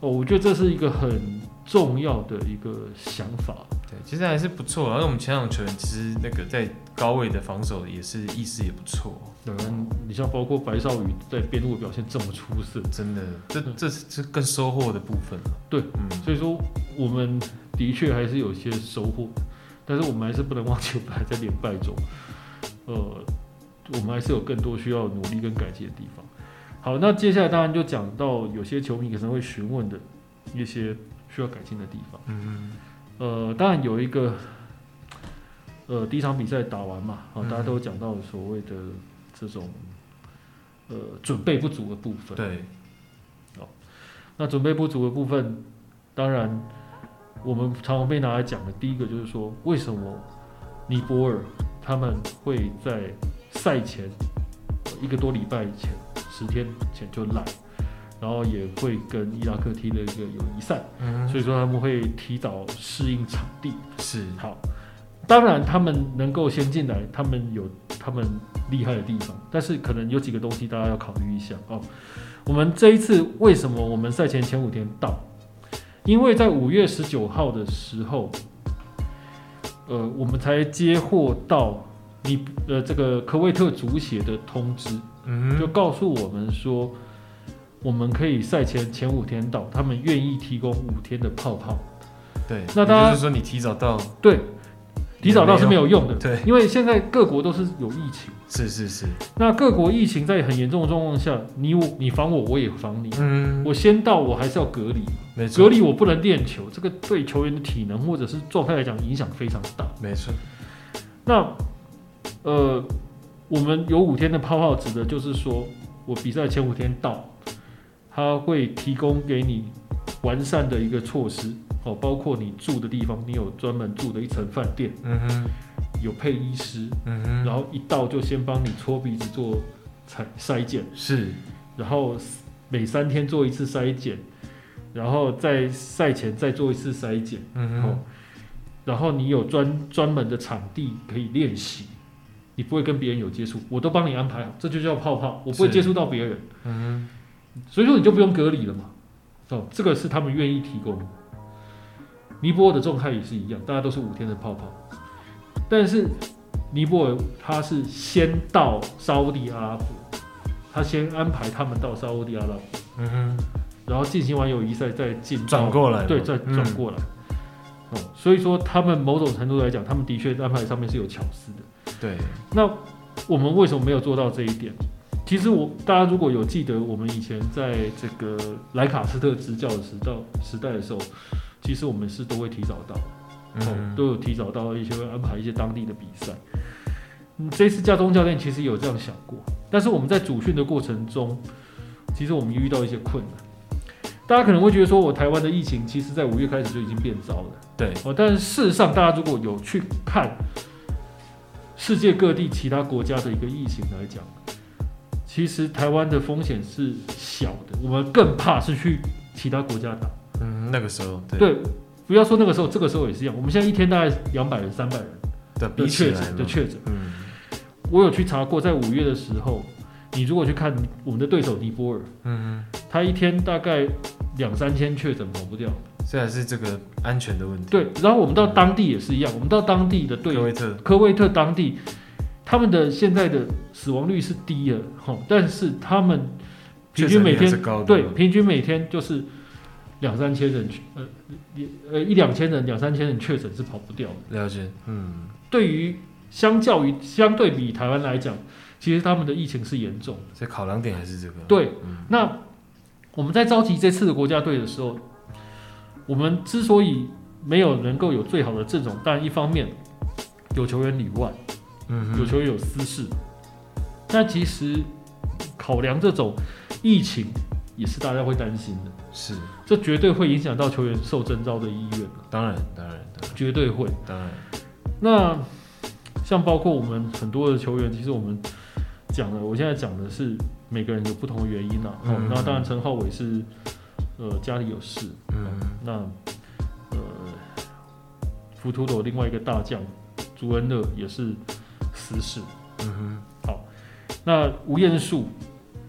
S2: 哦，我觉得这是一个很重要的一个想法。
S1: 对，其实还是不错。然后我们前场球员其实那个在高位的防守也是意识也不错。
S2: 当然，你像包括白少宇在边路的表现这么出色，
S1: 真的，这这是这更收获的部分
S2: 了。对，嗯，所以说我们的确还是有些收获，但是我们还是不能忘记我们还在连败中。呃，我们还是有更多需要努力跟改进的地方。好，那接下来当然就讲到有些球迷可能会询问的一些需要改进的地方。嗯，呃，当然有一个，呃，第一场比赛打完嘛，好，大家都讲到所谓的。这种呃准备不足的部分，
S1: 对，
S2: 哦，那准备不足的部分，当然我们常常被拿来讲的，第一个就是说，为什么尼泊尔他们会在赛前一个多礼拜前，十天前就来，然后也会跟伊拉克踢了一个友谊赛，嗯，所以说他们会提早适应场地，
S1: 是
S2: 好，当然他们能够先进来，他们有他们。厉害的地方，但是可能有几个东西大家要考虑一下哦。我们这一次为什么我们赛前前五天到？因为在五月十九号的时候，呃，我们才接获到你呃这个科威特足协的通知，嗯，就告诉我们说，我们可以赛前前五天到，他们愿意提供五天的泡泡。
S1: 对，那当然就是说你提早到，
S2: 对。提早到是没有用的，
S1: 对，
S2: 因为现在各国都是有疫情，
S1: 是是是。
S2: 那各国疫情在很严重的状况下，你我你防我，我也防你，嗯，我先到，我还是要隔离，
S1: 没错，
S2: 隔离我不能练球，这个对球员的体能或者是状态来讲影响非常大，
S1: 没错。
S2: 那呃，我们有五天的泡泡，指的就是说我比赛前五天到，他会提供给你完善的一个措施。哦，包括你住的地方，你有专门住的一层饭店，嗯哼，有配医师，嗯哼，然后一到就先帮你搓鼻子做采筛检，
S1: 是，
S2: 然后每三天做一次筛检，然后在赛前再做一次筛检，嗯哼，然后你有专专门的场地可以练习，你不会跟别人有接触，我都帮你安排好，这就叫泡泡，我不会接触到别人，嗯哼，所以说你就不用隔离了嘛，哦，这个是他们愿意提供。尼泊尔的状态也是一样，大家都是五天的泡泡，但是尼泊尔他是先到沙乌地阿拉伯，他先安排他们到沙乌地阿拉伯，嗯哼，然后进行完友谊赛再进
S1: 转过来，
S2: 对，再转过来，哦、嗯，所以说他们某种程度来讲，他们的确安排上面是有巧思的，
S1: 对。
S2: 那我们为什么没有做到这一点？其实我大家如果有记得我们以前在这个莱卡斯特执教的时到时代的时候。其实我们是都会提早到，嗯，都有提早到一些会安排一些当地的比赛。嗯，这次家中教练其实有这样想过，但是我们在主训的过程中，其实我们遇到一些困难。大家可能会觉得说，我台湾的疫情其实在五月开始就已经变糟了，
S1: 对，
S2: 哦，但是事实上，大家如果有去看世界各地其他国家的一个疫情来讲，其实台湾的风险是小的，我们更怕是去其他国家打。
S1: 嗯，那个时候对，
S2: 对，不要说那个时候，这个时候也是一样。我们现在一天大概两百人、三百人
S1: 的确诊
S2: 的确诊。嗯，我有去查过，在五月的时候，你如果去看我们的对手尼泊尔，嗯，他一天大概两三千确诊跑不掉。
S1: 这还是这个安全的问题。
S2: 对，然后我们到当地也是一样，我们到当地的对科威特，科威特当地，他们的现在的死亡率是低的，哈，但是他们平均每天对平均每天就是。两三千人，呃，呃一两千人，两三千人确诊是跑不掉的。
S1: 了解，嗯，
S2: 对于相较于相对比台湾来讲，其实他们的疫情是严重的。
S1: 所以考量点还是这个。
S2: 对，嗯、那我们在召集这次的国家队的时候，我们之所以没有能够有最好的阵容，但一方面有球员里外，嗯，有球员有私事，但其实考量这种疫情。也是大家会担心的。
S1: 是，
S2: 这绝对会影响到球员受征召的意愿。
S1: 当然，当然，当然，
S2: 绝对会。
S1: 当然，
S2: 那像包括我们很多的球员，其实我们讲的，我现在讲的是每个人有不同的原因啊。嗯，嗯。那当然，陈浩伟是呃家里有事。嗯。那呃，浮屠的另外一个大将朱恩乐也是私事。嗯哼。好，那吴彦树。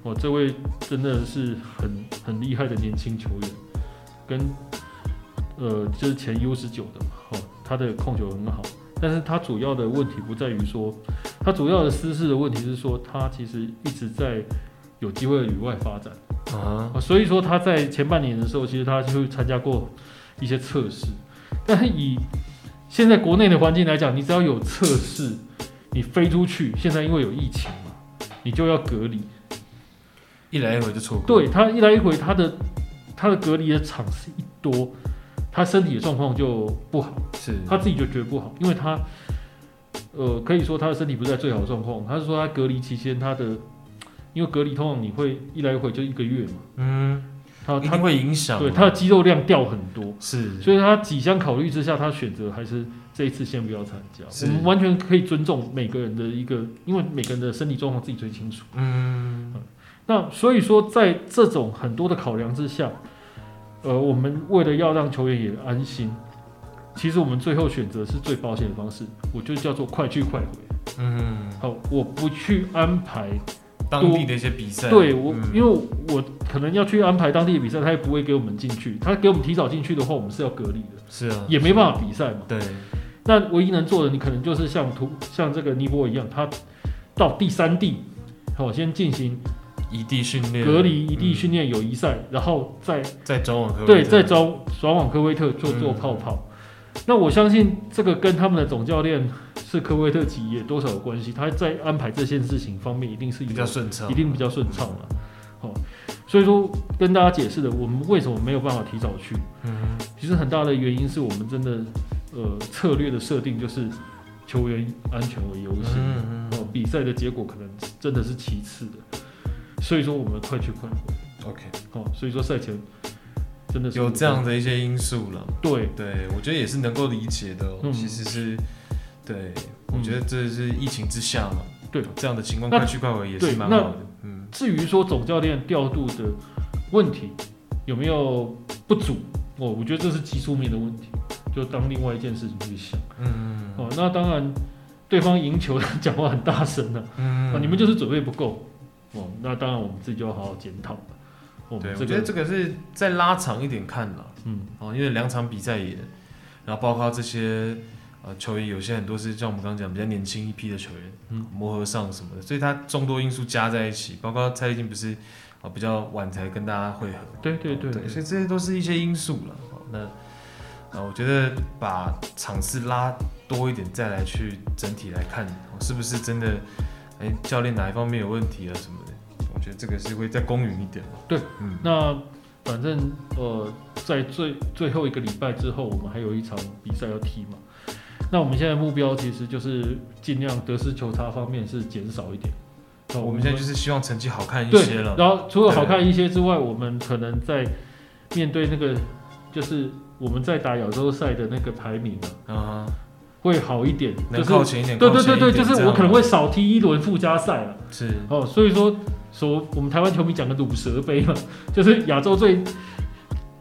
S2: 哦，这位真的是很很厉害的年轻球员，跟呃就是前 U 十九的嘛，哦，他的控球很好，但是他主要的问题不在于说，他主要的私事的问题是说，他其实一直在有机会旅外发展啊，所以说他在前半年的时候，其实他就参加过一些测试，但是以现在国内的环境来讲，你只要有测试，你飞出去，现在因为有疫情嘛，你就要隔离。
S1: 一来一回就错过。
S2: 对，他一来一回，他的他的隔离的场次一多，他身体的状况就不好，是。他自己就觉得不好，因为他呃可以说他的身体不在最好的状况。他是说他隔离期间他的，因为隔离通常你会一来一回就一个月嘛，嗯，他他
S1: 会影响，
S2: 对他的肌肉量掉很多，
S1: 是，
S2: 所以他几项考虑之下，他选择还是这一次先不要参加。我们完全可以尊重每个人的一个，因为每个人的身体状况自己最清楚，嗯。嗯那所以说，在这种很多的考量之下，呃，我们为了要让球员也安心，其实我们最后选择是最保险的方式，我就叫做快去快回。嗯，好，我不去安排
S1: 当地的一些比赛。
S2: 对我，嗯、因为我可能要去安排当地的比赛，他也不会给我们进去。他给我们提早进去的话，我们是要隔离的。
S1: 是啊，
S2: 也没办法比赛嘛。
S1: 对。
S2: 那唯一能做的，你可能就是像图像这个尼泊尔一样，他到第三地，好，先进行。
S1: 异地训练，
S2: 隔离异地训练友谊赛，嗯、然后再
S1: 再转往科
S2: 对，再转转往科威特做做泡泡。嗯、那我相信这个跟他们的总教练是科威特企业多少有关系，他在安排这件事情方面一定是
S1: 比较顺畅，
S2: 一定比较顺畅了。好、嗯，所以说跟大家解释的，我们为什么没有办法提早去？嗯，其实很大的原因是我们真的呃策略的设定就是球员安全为优先，嗯嗯嗯，比赛的结果可能真的是其次的。所以说我们快去快回
S1: ，OK，
S2: 好，所以说赛前真的是
S1: 有这样的一些因素了。
S2: 对
S1: 对，我觉得也是能够理解的。嗯、其实是，对，我觉得这是疫情之下嘛，对这样的情况快去快回也是蛮好的。嗯，
S2: 至于说总教练调度的问题有没有不足，哦，我觉得这是技术面的问题，就当另外一件事情去想。嗯嗯。哦，那当然，对方赢球讲话很大声了，嗯，你们就是准备不够。哦，那当然我们自己就要好好检讨了。
S1: 哦，对，我觉得这个是再拉长一点看了。嗯，哦，因为两场比赛也，然后包括这些呃球员，有些很多是像我们刚刚讲比较年轻一批的球员，嗯，磨合上什么的，所以他众多因素加在一起，包括蔡立金不是啊比较晚才跟大家会合，
S2: 对对对，
S1: 对，所以这些都是一些因素了。那啊，我觉得把场次拉多一点，再来去整体来看，是不是真的？哎，教练哪一方面有问题啊？什么的？我觉得这个是会再公允一点。
S2: 对，嗯，那反正呃，在最最后一个礼拜之后，我们还有一场比赛要踢嘛。那我们现在目标其实就是尽量得失球差方面是减少一
S1: 点。那，我们现在就是希望成绩好看一些了。
S2: 然后除了好看一些之外，我们可能在面对那个就是我们在打亚洲赛的那个排名啊。啊会好一点，
S1: 能靠前一点，
S2: 对对对对，就是我可能会少踢一轮附加赛了。
S1: 是
S2: 哦，所以说说我们台湾球迷讲的卤蛇杯嘛，就是亚洲最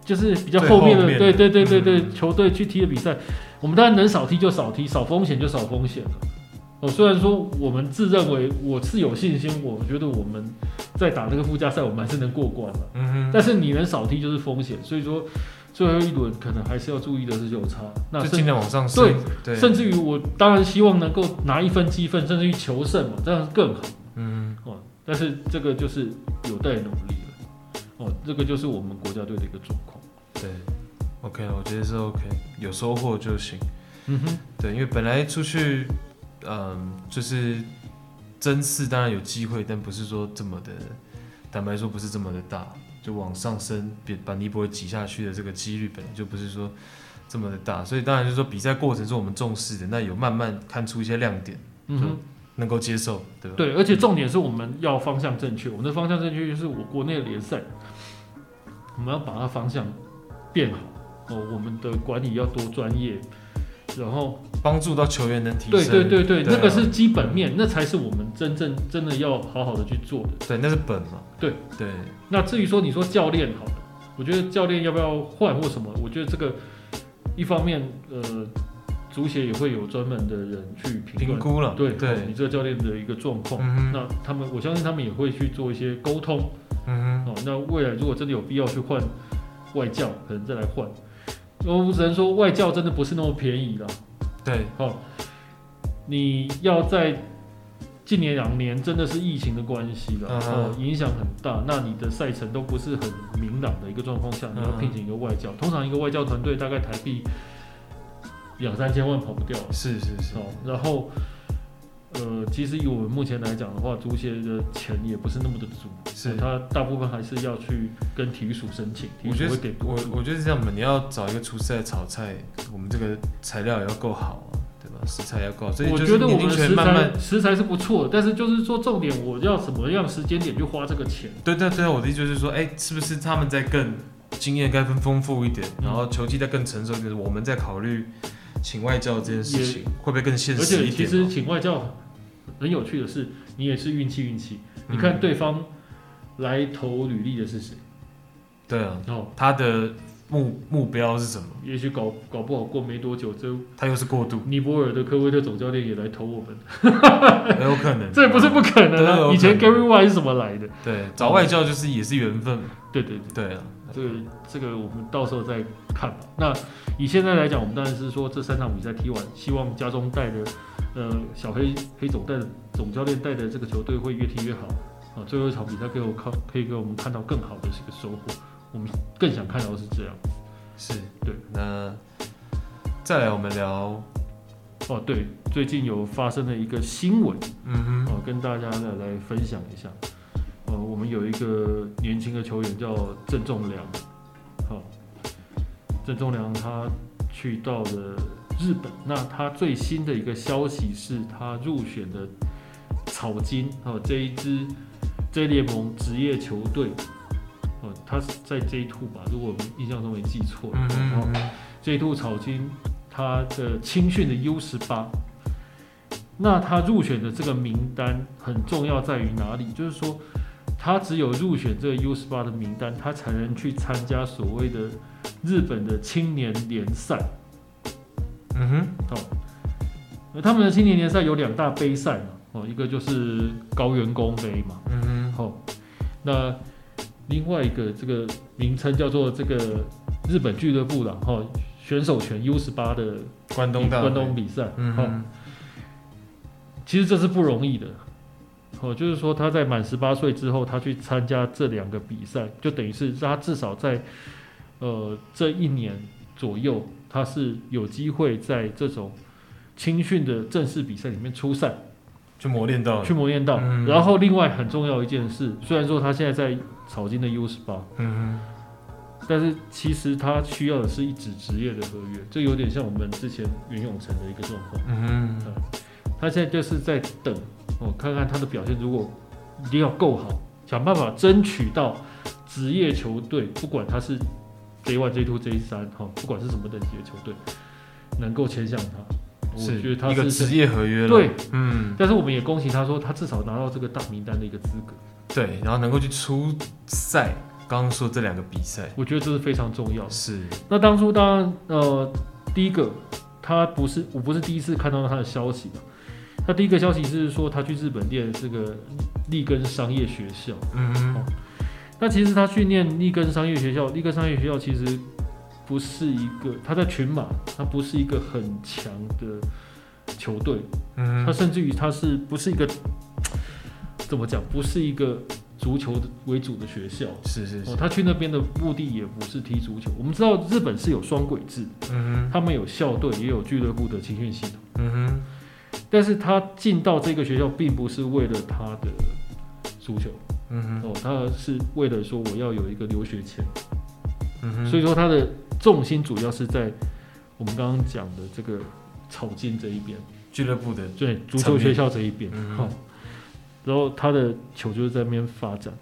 S2: 就是比较后面的，对对对对对，嗯、球队去踢的比赛，我们当然能少踢就少踢，少风险就少风险了。哦，虽然说我们自认为我是有信心，我觉得我们在打这个附加赛，我们还是能过关了。嗯哼，但是你能少踢就是风险，所以说。最后一轮可能还是要注意的是有差，那
S1: 尽量往上升。对，对
S2: 甚至于我当然希望能够拿一分积分，甚至于求胜嘛，这样更好。嗯哦，但是这个就是有待努力了。哦，这个就是我们国家队的一个状况。
S1: 对，OK，我觉得是 OK，有收获就行。嗯哼，对，因为本来出去，嗯，就是争四当然有机会，但不是说这么的，坦白说不是这么的大。就往上升，别把尼泊尔挤下去的这个几率本来就不是说这么的大，所以当然就是说比赛过程中我们重视的，那有慢慢看出一些亮点，嗯哼，能够接受，对吧？
S2: 对，而且重点是我们要方向正确，我们的方向正确就是我国内的联赛，我们要把它方向变好哦，我们的管理要多专业，然后
S1: 帮助到球员能提升。
S2: 对对
S1: 对对，
S2: 那个是基本面，那才是我们真正真的要好好的去做的。
S1: 对，那是本嘛。
S2: 对
S1: 对。
S2: 那至于说你说教练好了，我觉得教练要不要换或什么，我觉得这个一方面呃。足协也会有专门的人去
S1: 评估了，
S2: 对
S1: 对
S2: 你这个教练的一个状况。
S1: 嗯、
S2: 那他们，我相信他们也会去做一些沟通。
S1: 嗯哼
S2: 哦，那未来如果真的有必要去换外教，可能再来换。我只能说外教真的不是那么便宜啦。
S1: 对，
S2: 哦，你要在近年两年真的是疫情的关系了，
S1: 嗯，
S2: 哦，影响很大。那你的赛程都不是很明朗的一个状况下，你要聘请一个外教，嗯，通常一个外教团队大概台币。两三千万跑不掉，
S1: 是是是。
S2: 哦，然后，呃，其实以我们目前来讲的话，足协的钱也不是那么的足，
S1: 是
S2: 他大部分还是要去跟体育署申请。
S1: 我觉得我我觉得是这样嘛，你要找一个厨师来炒菜，我们这个材料也要够好啊，对吧？食材要够好，所以
S2: 我觉得我们食材食材是不错的，但是就是说重点，我要什么样时间点去花这个钱？
S1: 对对对，我的意思就是说，哎，是不是他们在更经验该更丰富一点，然后球技再更成熟一点，我们在考虑。请外教这件事情会不会更现实一点？
S2: 而且其实请外教很有趣的是，你也是运气运气。你看对方来投履历的是谁？
S1: 对啊，然后他的目目标是什么？
S2: 也许搞搞不好过没多久就
S1: 他又是过渡。
S2: 尼泊尔的科威特总教练也来投我们，
S1: 很 有可能。
S2: 这也不是不可能啊！以前 Gary White 是怎么来的？
S1: 对，找外教就是也是缘分。
S2: 对对对，
S1: 对啊。
S2: 这个这个我们到时候再看吧。那以现在来讲，我们当然是说这三场比赛踢完，希望家中带的呃小黑黑总带的总教练带的这个球队会越踢越好啊。最后一场比赛给我看，可以给我们看到更好的这个收获。我们更想看到的是这样。
S1: 是
S2: 对。
S1: 那再来我们聊
S2: 哦，对，最近有发生了一个新闻，
S1: 嗯哼，
S2: 哦，跟大家呢来分享一下。呃，我们有一个年轻的球员叫郑仲良，好、哦，郑仲良他去到了日本，那他最新的一个消息是他入选的草金，哦，这一支 J 联盟职业球队，哦，他是在 J2 吧，如果我们印象中没记错，
S1: 嗯嗯嗯
S2: ，J2 草金他的青训的 U18，那他入选的这个名单很重要在于哪里？就是说。他只有入选这个 U 十八的名单，他才能去参加所谓的日本的青年联赛。
S1: 嗯哼，
S2: 哦，那他们的青年联赛有两大杯赛嘛，哦，一个就是高原工杯嘛，
S1: 嗯哼，
S2: 好、哦，那另外一个这个名称叫做这个日本俱乐部的哈、哦、选手权 U 十
S1: 八的关
S2: 东关东比赛，
S1: 嗯哼、
S2: 哦，其实这是不容易的。哦，就是说他在满十八岁之后，他去参加这两个比赛，就等于是他至少在呃这一年左右，他是有机会在这种青训的正式比赛里面出赛，
S1: 去磨练到，
S2: 去磨练到。嗯、然后另外很重要一件事，虽然说他现在在草金的 U 十八，
S1: 嗯，
S2: 但是其实他需要的是一纸职业的合约，这有点像我们之前袁永成的一个状况。
S1: 嗯，
S2: 他现在就是在等。我看看他的表现，如果一定要够好，想办法争取到职业球队，不管他是 J one、J two、J 三，哈，不管是什么等级的球队，能够签下他，我觉得他是
S1: 一个职业合约了。
S2: 对，
S1: 嗯。
S2: 但是我们也恭喜他说，他至少拿到这个大名单的一个资格。
S1: 对，然后能够去出赛，刚刚说这两个比赛，
S2: 我觉得这是非常重要的。
S1: 是。
S2: 那当初当然，呃，第一个，他不是，我不是第一次看到他的消息。他第一个消息是说，他去日本念这个立根商业学校。
S1: 嗯哼、哦，
S2: 那其实他去念立根商业学校，立根商业学校其实不是一个，他在群马，他不是一个很强的球队。
S1: 嗯，
S2: 他甚至于他是不是一个怎么讲，不是一个足球的为主的学校。
S1: 是是是。
S2: 哦，他去那边的目的也不是踢足球。我们知道日本是有双轨制，
S1: 嗯哼，他
S2: 们有校队，也有俱乐部的青训系统。
S1: 嗯哼。
S2: 但是他进到这个学校，并不是为了他的足球，
S1: 嗯哼，
S2: 哦，他是为了说我要有一个留学签，
S1: 嗯哼，
S2: 所以说他的重心主要是在我们刚刚讲的这个草金这一边，
S1: 俱乐部的
S2: 对足球学校这一边，
S1: 嗯，
S2: 然后他的球就是在那边发展，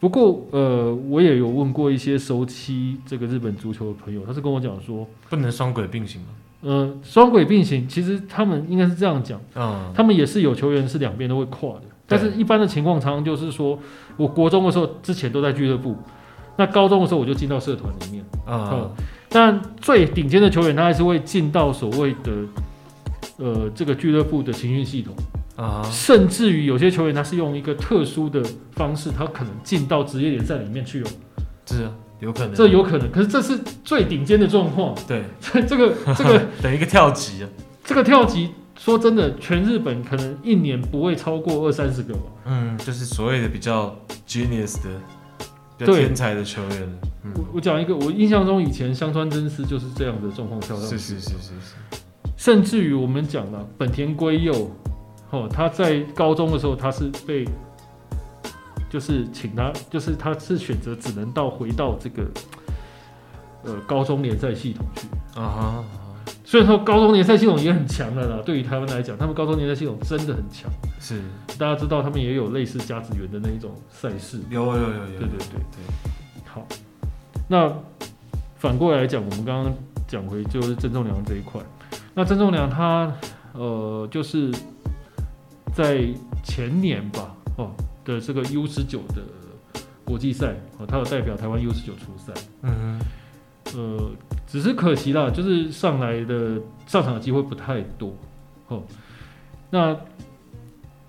S2: 不过呃，我也有问过一些熟悉这个日本足球的朋友，他是跟我讲说，
S1: 不能双轨并行吗？
S2: 呃，双轨并行，其实他们应该是这样讲，
S1: 嗯，
S2: 他们也是有球员是两边都会跨的，但是一般的情况常常就是说，我国中的时候之前都在俱乐部，那高中的时候我就进到社团里面，
S1: 啊，
S2: 嗯，但最顶尖的球员他还是会进到所谓的呃这个俱乐部的青训系统。
S1: 啊，
S2: 甚至于有些球员他是用一个特殊的方式，他可能进到职业联赛里面去哦。
S1: 是啊，有可能，
S2: 这有可能。可是这是最顶尖的状况。
S1: 对，
S2: 这个这个
S1: 等于一个跳级啊。
S2: 这个跳级，说真的，全日本可能一年不会超过二三十个吧。
S1: 嗯，就是所谓的比较 genius 的、比较天才的球员。嗯，
S2: 我我讲一个，我印象中以前香川真司就是这样的状况跳上去。
S1: 是是是是是。
S2: 甚至于我们讲了本田圭佑。哦，他在高中的时候，他是被，就是请他，就是他是选择只能到回到这个，呃，高中联赛系统去啊。虽然说高中联赛系统也很强的啦，对于台湾来讲，他们高中联赛系统真的很强。
S1: 是，
S2: 大家知道他们也有类似甲子园的那一种赛事。
S1: 有有有有。对
S2: 对对对。好，那反过来讲，我们刚刚讲回就是郑仲良这一块。那郑仲良他呃就是。在前年吧，哦的这个 U 十九的国际赛，哦，他有代表台湾 U 十九出赛，嗯哼，呃，只是可惜啦，就是上来的上场的机会不太多，哦，那，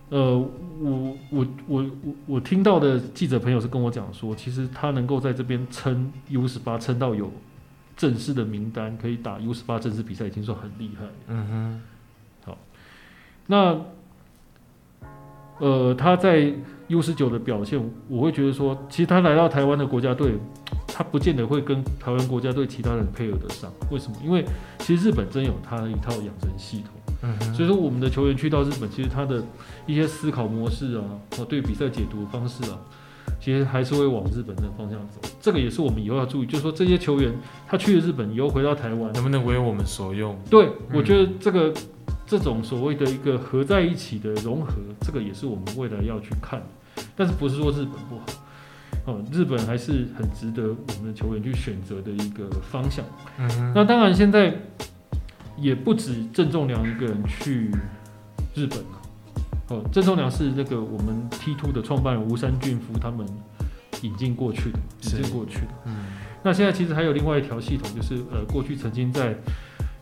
S2: 呃，我我我我我听到的记者朋友是跟我讲说，其实他能够在这边撑 U 十八撑到有正式的名单可以打 U 十八正式比赛，已经算很厉害，嗯哼，好，那。呃，他在 U 十九的表现，我会觉得说，其实他来到台湾的国家队，他不见得会跟台湾国家队其他人配合得上。为什么？因为其实日本真有他的一套养成系统。嗯。所以说，我们的球员去到日本，其实他的一些思考模式啊，哦，对比赛解读的方式啊，其实还是会往日本的方向走。这个也是我们以后要注意，就是说这些球员他去了日本以后回到台湾，
S1: 能不能为我们所用？
S2: 对，我觉得这个。这种所谓的一个合在一起的融合，这个也是我们未来要去看的，但是不是说日本不好，哦，日本还是很值得我们的球员去选择的一个方向。嗯哼，那当然现在也不止郑仲良一个人去日本了，哦，郑仲良是那个我们 T Two 的创办人吴山俊夫他们引进过去的，引进过去的。嗯，那现在其实还有另外一条系统，就是呃，过去曾经在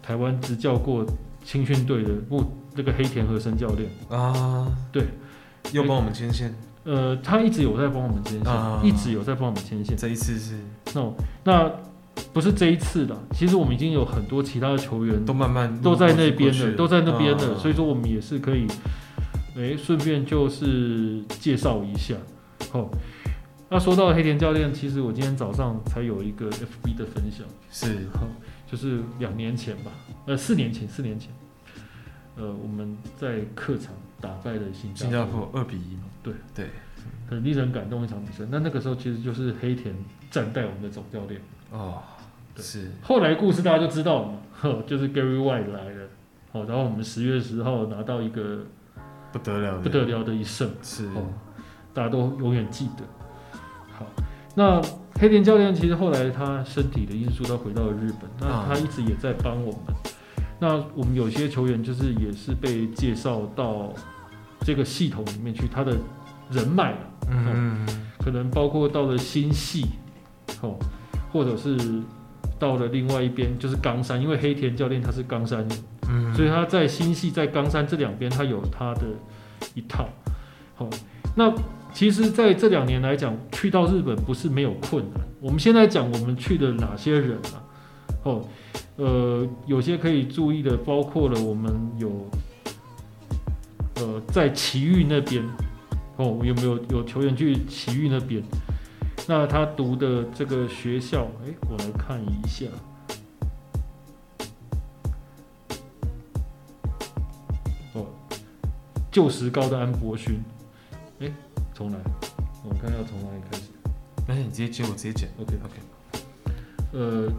S2: 台湾执教过。青训队的不，那个黑田和生教练啊，对，
S1: 又帮我们牵线。
S2: 呃，他一直有在帮我们牵线，啊、一直有在帮我们牵线。
S1: 这一次是
S2: ，no, 那不是这一次的。其实我们已经有很多其他的球员
S1: 都慢慢
S2: 都在那边了，都在那边了。所以说我们也是可以，哎，顺便就是介绍一下。好，那说到黑田教练，其实我今天早上才有一个 FB 的分享，
S1: 是。
S2: 就是两年前吧，呃，四年前，四年前，呃，我们在客场打败了新加坡，
S1: 新加坡二比一嘛，
S2: 对。
S1: 对，
S2: 很令人感动一场比赛。那那个时候其实就是黑田暂代我们的总教练。
S1: 哦，对。是。
S2: 后来故事大家就知道了嘛，呵，就是 Gary White 来了，好，然后我们十月十号拿到一个
S1: 不得了
S2: 不得了的一胜，
S1: 是，哦
S2: 大家都永远记得。好，那。黑田教练其实后来他身体的因素，他回到了日本。那他一直也在帮我们。那我们有些球员就是也是被介绍到这个系统里面去，他的人脉了，嗯，可能包括到了新系，哦，或者是到了另外一边，就是冈山，因为黑田教练他是冈山人，嗯，所以他在新系在冈山这两边，他有他的一套，好，那。其实，在这两年来讲，去到日本不是没有困难。我们现在讲我们去的哪些人啊？哦，呃，有些可以注意的，包括了我们有，呃，在埼玉那边，哦，有没有有球员去埼玉那边？那他读的这个学校，哎，我来看一下，哦，旧石膏的安博勋，重来，我看要从哪里开始？
S1: 那你直接接，我直接剪。
S2: OK OK。呃，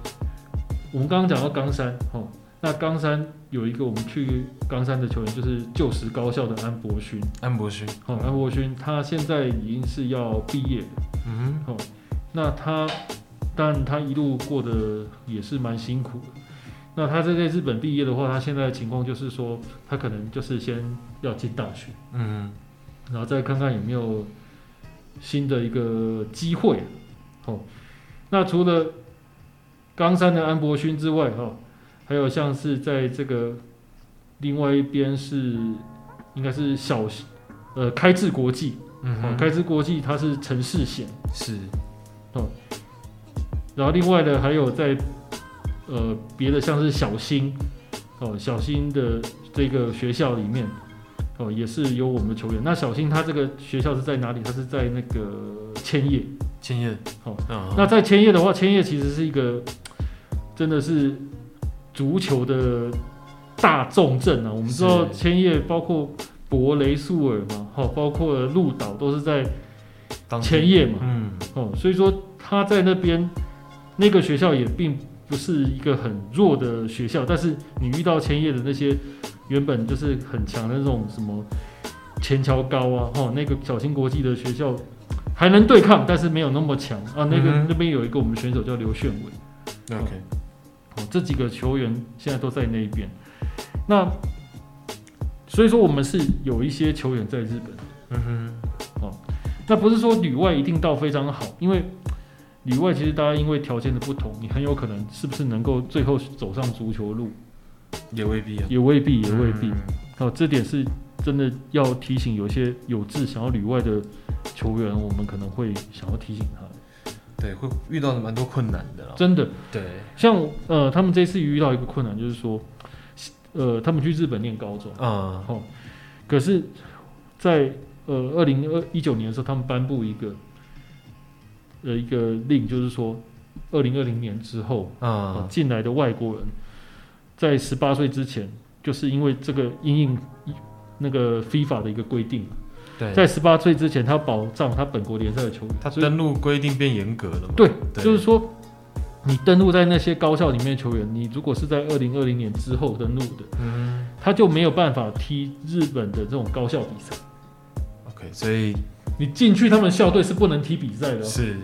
S2: 我们刚刚讲到冈山，哈，那冈山有一个我们去冈山的球员，就是旧时高校的安博勋。
S1: 安博勋，
S2: 好，安博勋，他现在已经是要毕业了。
S1: 嗯
S2: 哼，好，那他，但他一路过得也是蛮辛苦的。那他在日本毕业的话，他现在的情况就是说，他可能就是先要进大学，
S1: 嗯，
S2: 然后再看看有没有新的一个机会。哦，那除了冈山的安博勋之外，哈。还有像是在这个另外一边是应该是小呃开智国际，嗯哼，开智国际它是陈世贤，
S1: 是
S2: 哦，然后另外的还有在呃别的像是小新哦，小新的这个学校里面哦也是有我们的球员。那小新他这个学校是在哪里？他是在那个千叶，
S1: 千叶
S2: 哦，嗯、那在千叶的话，千叶其实是一个真的是。足球的大重镇啊，我们知道千叶包括博雷素尔嘛，哈，包括鹿岛都是在千叶嘛，嗯，哦，所以说他在那边那个学校也并不是一个很弱的学校，但是你遇到千叶的那些原本就是很强的那种什么前桥高啊，哦，那个小新国际的学校还能对抗，但是没有那么强啊。那个、嗯、那边有一个我们选手叫刘炫伟
S1: ，OK。
S2: 哦，这几个球员现在都在那边。那所以说，我们是有一些球员在日本。嗯哼。哦，那不是说旅外一定到非常好，因为旅外其实大家因为条件的不同，你很有可能是不是能够最后走上足球路，
S1: 也未必啊，
S2: 也未必，也未必。哦，这点是真的要提醒有些有志想要旅外的球员，我们可能会想要提醒他。
S1: 对，会遇到蛮多困难的，
S2: 真的。
S1: 对，
S2: 像呃，他们这次遇到一个困难，就是说，呃，他们去日本念高中，啊、嗯，可是在，在呃二零二一九年的时候，他们颁布一个，呃，一个令，就是说，二零二零年之后，啊、嗯，进来的外国人，在十八岁之前，就是因为这个因应那个 FIFA 的一个规定。
S1: 对，
S2: 在十八岁之前，他保障他本国联赛的球员。
S1: 他登录规定变严格了嘛？
S2: 对，对就是说，你登录在那些高校里面的球员，你如果是在二零二零年之后登录的，嗯，他就没有办法踢日本的这种高校比赛。
S1: OK，所以
S2: 你进去他们校队是不能踢比赛的。
S1: 是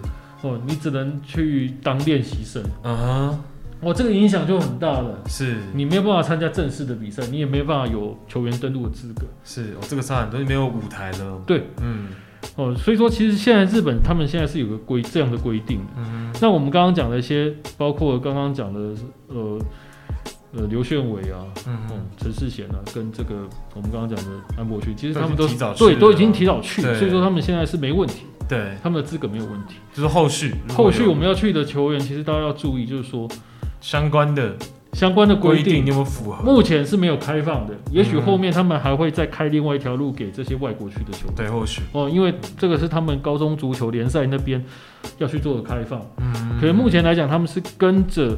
S2: 哦，你只能去当练习生。
S1: 嗯哼。
S2: 哦，这个影响就很大了。
S1: 是，
S2: 你没有办法参加正式的比赛，你也没有办法有球员登录的资格。
S1: 是，哦，这个差很多，没有舞台了。
S2: 对，嗯，哦，所以说其实现在日本他们现在是有个规这样的规定的。嗯。那我们刚刚讲的一些，包括刚刚讲的呃呃刘炫伟啊，嗯陈世贤啊，跟这个我们刚刚讲的安博勋，其实他们都
S1: 提早
S2: 对，都已经提早去，所以说他们现在是没问题。
S1: 对，
S2: 他们的资格没有问题。
S1: 就是后续，
S2: 后续我们要去的球员，其实大家要注意，就是说。
S1: 相关的
S2: 相关的规定
S1: 有没有符合？
S2: 目前是没有开放的，也许后面他们还会再开另外一条路给这些外国去的球队。
S1: 对，或许
S2: 哦，因为这个是他们高中足球联赛那边要去做的开放。嗯，可是目前来讲，他们是跟着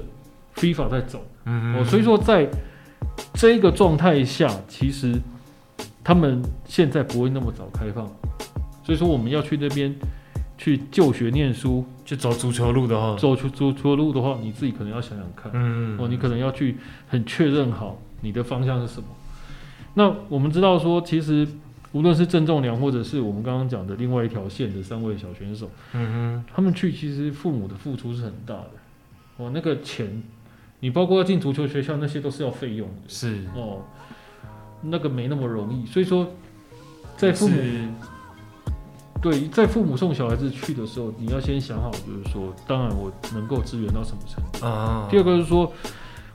S2: FIFA 在走。嗯哦，所以说在这个状态下，其实他们现在不会那么早开放。所以说我们要去那边。去就学念书，
S1: 去走足球路的话，
S2: 走出足球路的话，你自己可能要想想看，嗯，哦，你可能要去很确认好你的方向是什么。那我们知道说，其实无论是郑仲良，或者是我们刚刚讲的另外一条线的三位小选手，嗯哼，他们去其实父母的付出是很大的，哦，那个钱，你包括要进足球学校，那些都是要费用的，
S1: 是。
S2: 哦，那个没那么容易，所以说在父母。对，在父母送小孩子去的时候，你要先想好，就是说，当然我能够支援到什么程度啊。第二个是说，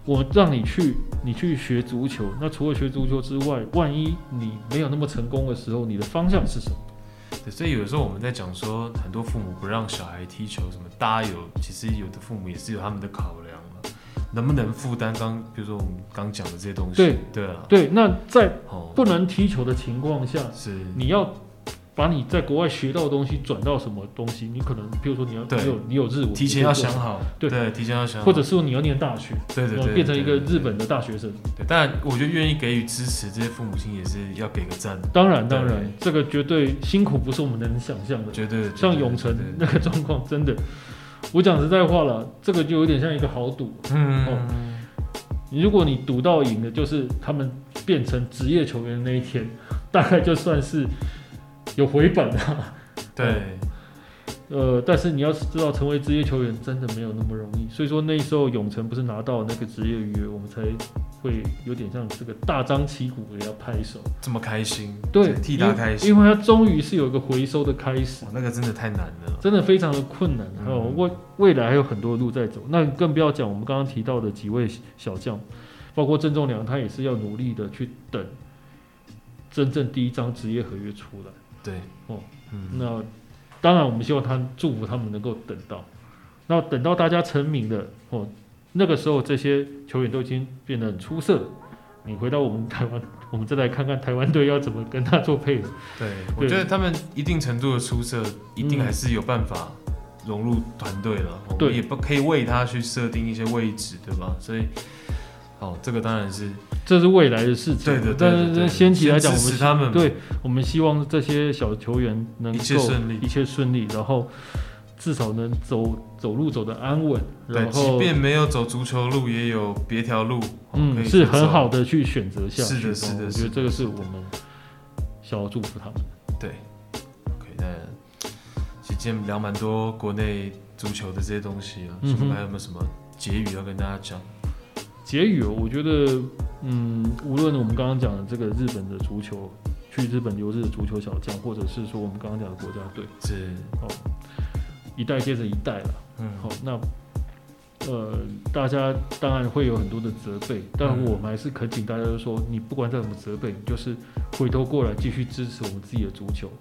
S2: 我让你去，你去学足球，那除了学足球之外，万一你没有那么成功的时候，你的方向是什么？
S1: 对，所以有的时候我们在讲说，很多父母不让小孩踢球，什么大家有，其实有的父母也是有他们的考量啊，能不能负担？刚比如说我们刚讲的这些东西，
S2: 对
S1: 对啊，
S2: 对。那在不能踢球的情况下，是你要。把你在国外学到的东西转到什么东西？你可能，比如说你要你有你有日文，
S1: 提前要想好，对对，提前要想好，
S2: 或者说你要念大学，
S1: 对对对，
S2: 变成一个日本的大学生。
S1: 对，当然，我觉得愿意给予支持，这些父母亲也是要给个赞。
S2: 当然当然，这个绝对辛苦不是我们能想象的，
S1: 绝对。
S2: 像永成那个状况，真的，我讲实在话了，这个就有点像一个豪赌。嗯。如果你赌到赢的，就是他们变成职业球员的那一天，大概就算是有回本啊。
S1: 对。
S2: 呃，但是你要知道，成为职业球员真的没有那么容易。所以说那时候永成不是拿到那个职业约，我们才会有点像这个大张旗鼓的要拍手，
S1: 这么开心，
S2: 对，
S1: 替他开心，
S2: 因为他终于是有一个回收的开始。
S1: 那个真的太难了，
S2: 真的非常的困难。还有未未来还有很多路在走，那更不要讲我们刚刚提到的几位小将，包括郑仲良，他也是要努力的去等真正第一张职业合约出来。
S1: 对，哦，嗯，
S2: 那。当然，我们希望他祝福他们能够等到，那等到大家成名了哦，那个时候这些球员都已经变得很出色了。你回到我们台湾，我们再来看看台湾队要怎么跟他做配合。
S1: 对，我觉得他们一定程度的出色，一定还是有办法融入团队了。嗯、我们也不可以为他去设定一些位置，对吧？所以。哦，这个当然是，
S2: 这是未来的事情。
S1: 对的，
S2: 但是先期来讲，我们
S1: 他们
S2: 对，我们希望这些小球员能够
S1: 一切顺利，
S2: 一切顺利，然后至少能走走路走得安稳。然后，
S1: 即便没有走足球路，也有别条路，
S2: 嗯，是很好的去选择下去。
S1: 是的，是的，
S2: 我觉得这个是我们想要祝福他们。
S1: 对，OK，那其实今天聊蛮多国内足球的这些东西啊，嗯，还有没有什么结语要跟大家讲？
S2: 结语，我觉得，嗯，无论我们刚刚讲的这个日本的足球，去日本留日的足球小将，或者是说我们刚刚讲的国家队，
S1: 是
S2: 哦，一代接着一代了，嗯，好，那呃，大家当然会有很多的责备，但我们还是恳请大家说，你不管再怎么责备，你就是回头过来继续支持我们自己的足球，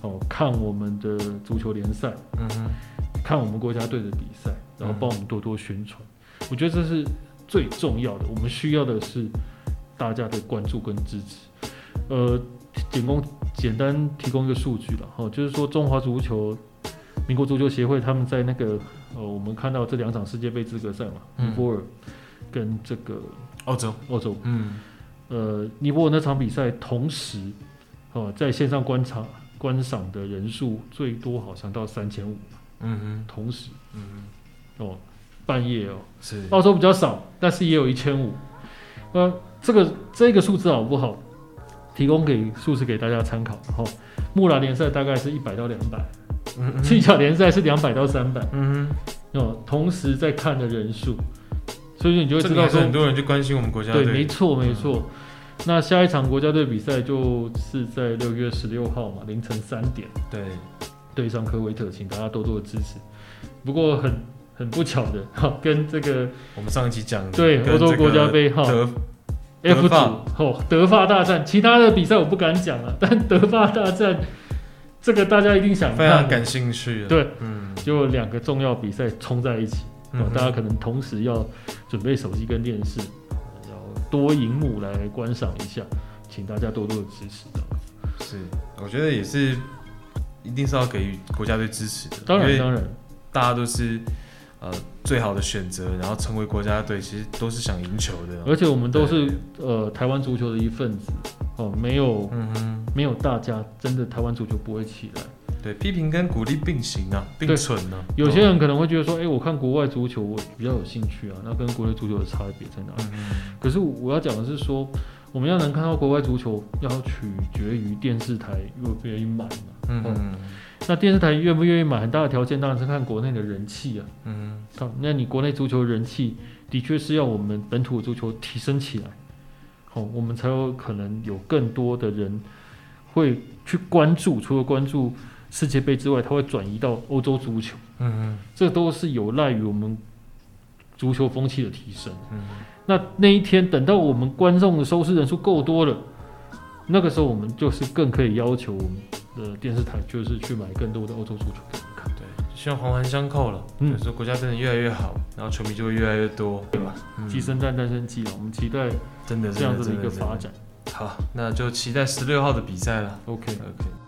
S2: 哦，看我们的足球联赛，嗯哼，看我们国家队的比赛，然后帮我们多多宣传，我觉得这是。最重要的，我们需要的是大家的关注跟支持。呃，仅供简单提供一个数据了哈，就是说中华足球、民国足球协会他们在那个呃，我们看到这两场世界杯资格赛嘛，尼泊尔跟这个
S1: 澳洲，
S2: 澳洲，嗯，呃，尼泊尔那场比赛同时哦，在线上观察观赏的人数最多好像到三千五，嗯哼，同时，嗯哼，哦。半夜哦，是澳洲比较少，但是也有一千五。那，这个这个数字好不好？提供给数字给大家参考。然后，木兰联赛大概是一百到两百，嗯，七脚联赛是两百到三百，嗯哼，哦，同时在看的人数，所以你就会知道说
S1: 很多人就关心我们国家队。
S2: 对，没错没错。嗯、那下一场国家队比赛就是在六月十六号嘛，凌晨三点，
S1: 对，
S2: 对上科威特，请大家多多的支持。不过很。很不巧的，哈，跟这个
S1: 我们上一期讲的
S2: 对欧洲国家杯哈，F 组哦，德法大战，其他的比赛我不敢讲了，但德法大战这个大家一定想看，
S1: 非常感兴趣。
S2: 对，嗯，就两个重要比赛冲在一起，嗯，大家可能同时要准备手机跟电视，要多荧幕来观赏一下，请大家多多的支持。
S1: 是，我觉得也是，一定是要给予国家队支持的。
S2: 当然，当然，
S1: 大家都是。呃，最好的选择，然后成为国家队，其实都是想赢球的。
S2: 而且我们都是呃台湾足球的一份子哦，没有，嗯哼，没有大家，真的台湾足球不会起来。
S1: 对，批评跟鼓励并行啊，并存啊。
S2: 有些人可能会觉得说，哎、欸，我看国外足球，我比较有兴趣啊，那跟国内足球的差别在哪里？嗯、可是我要讲的是说，我们要能看到国外足球，要取决于电视台愿不愿意买嘛。嗯嗯。那电视台愿不愿意买？很大的条件当然是看国内的人气啊。嗯，好，那你国内足球人气的确是要我们本土足球提升起来，好，我们才有可能有更多的人会去关注。除了关注世界杯之外，他会转移到欧洲足球。嗯嗯，这都是有赖于我们足球风气的提升。嗯，那那一天等到我们观众的收视人数够多了，那个时候我们就是更可以要求我们。的电视台就是去买更多的欧洲足球给我们看，
S1: 对，希望环环相扣了，嗯，说国家真的越来越好，然后球迷就会越来越多，对吧？
S2: 鸡生蛋，蛋生鸡了，我们期待真的这样子的一个发展。
S1: 好，那就期待十六号的比赛了。
S2: OK，OK。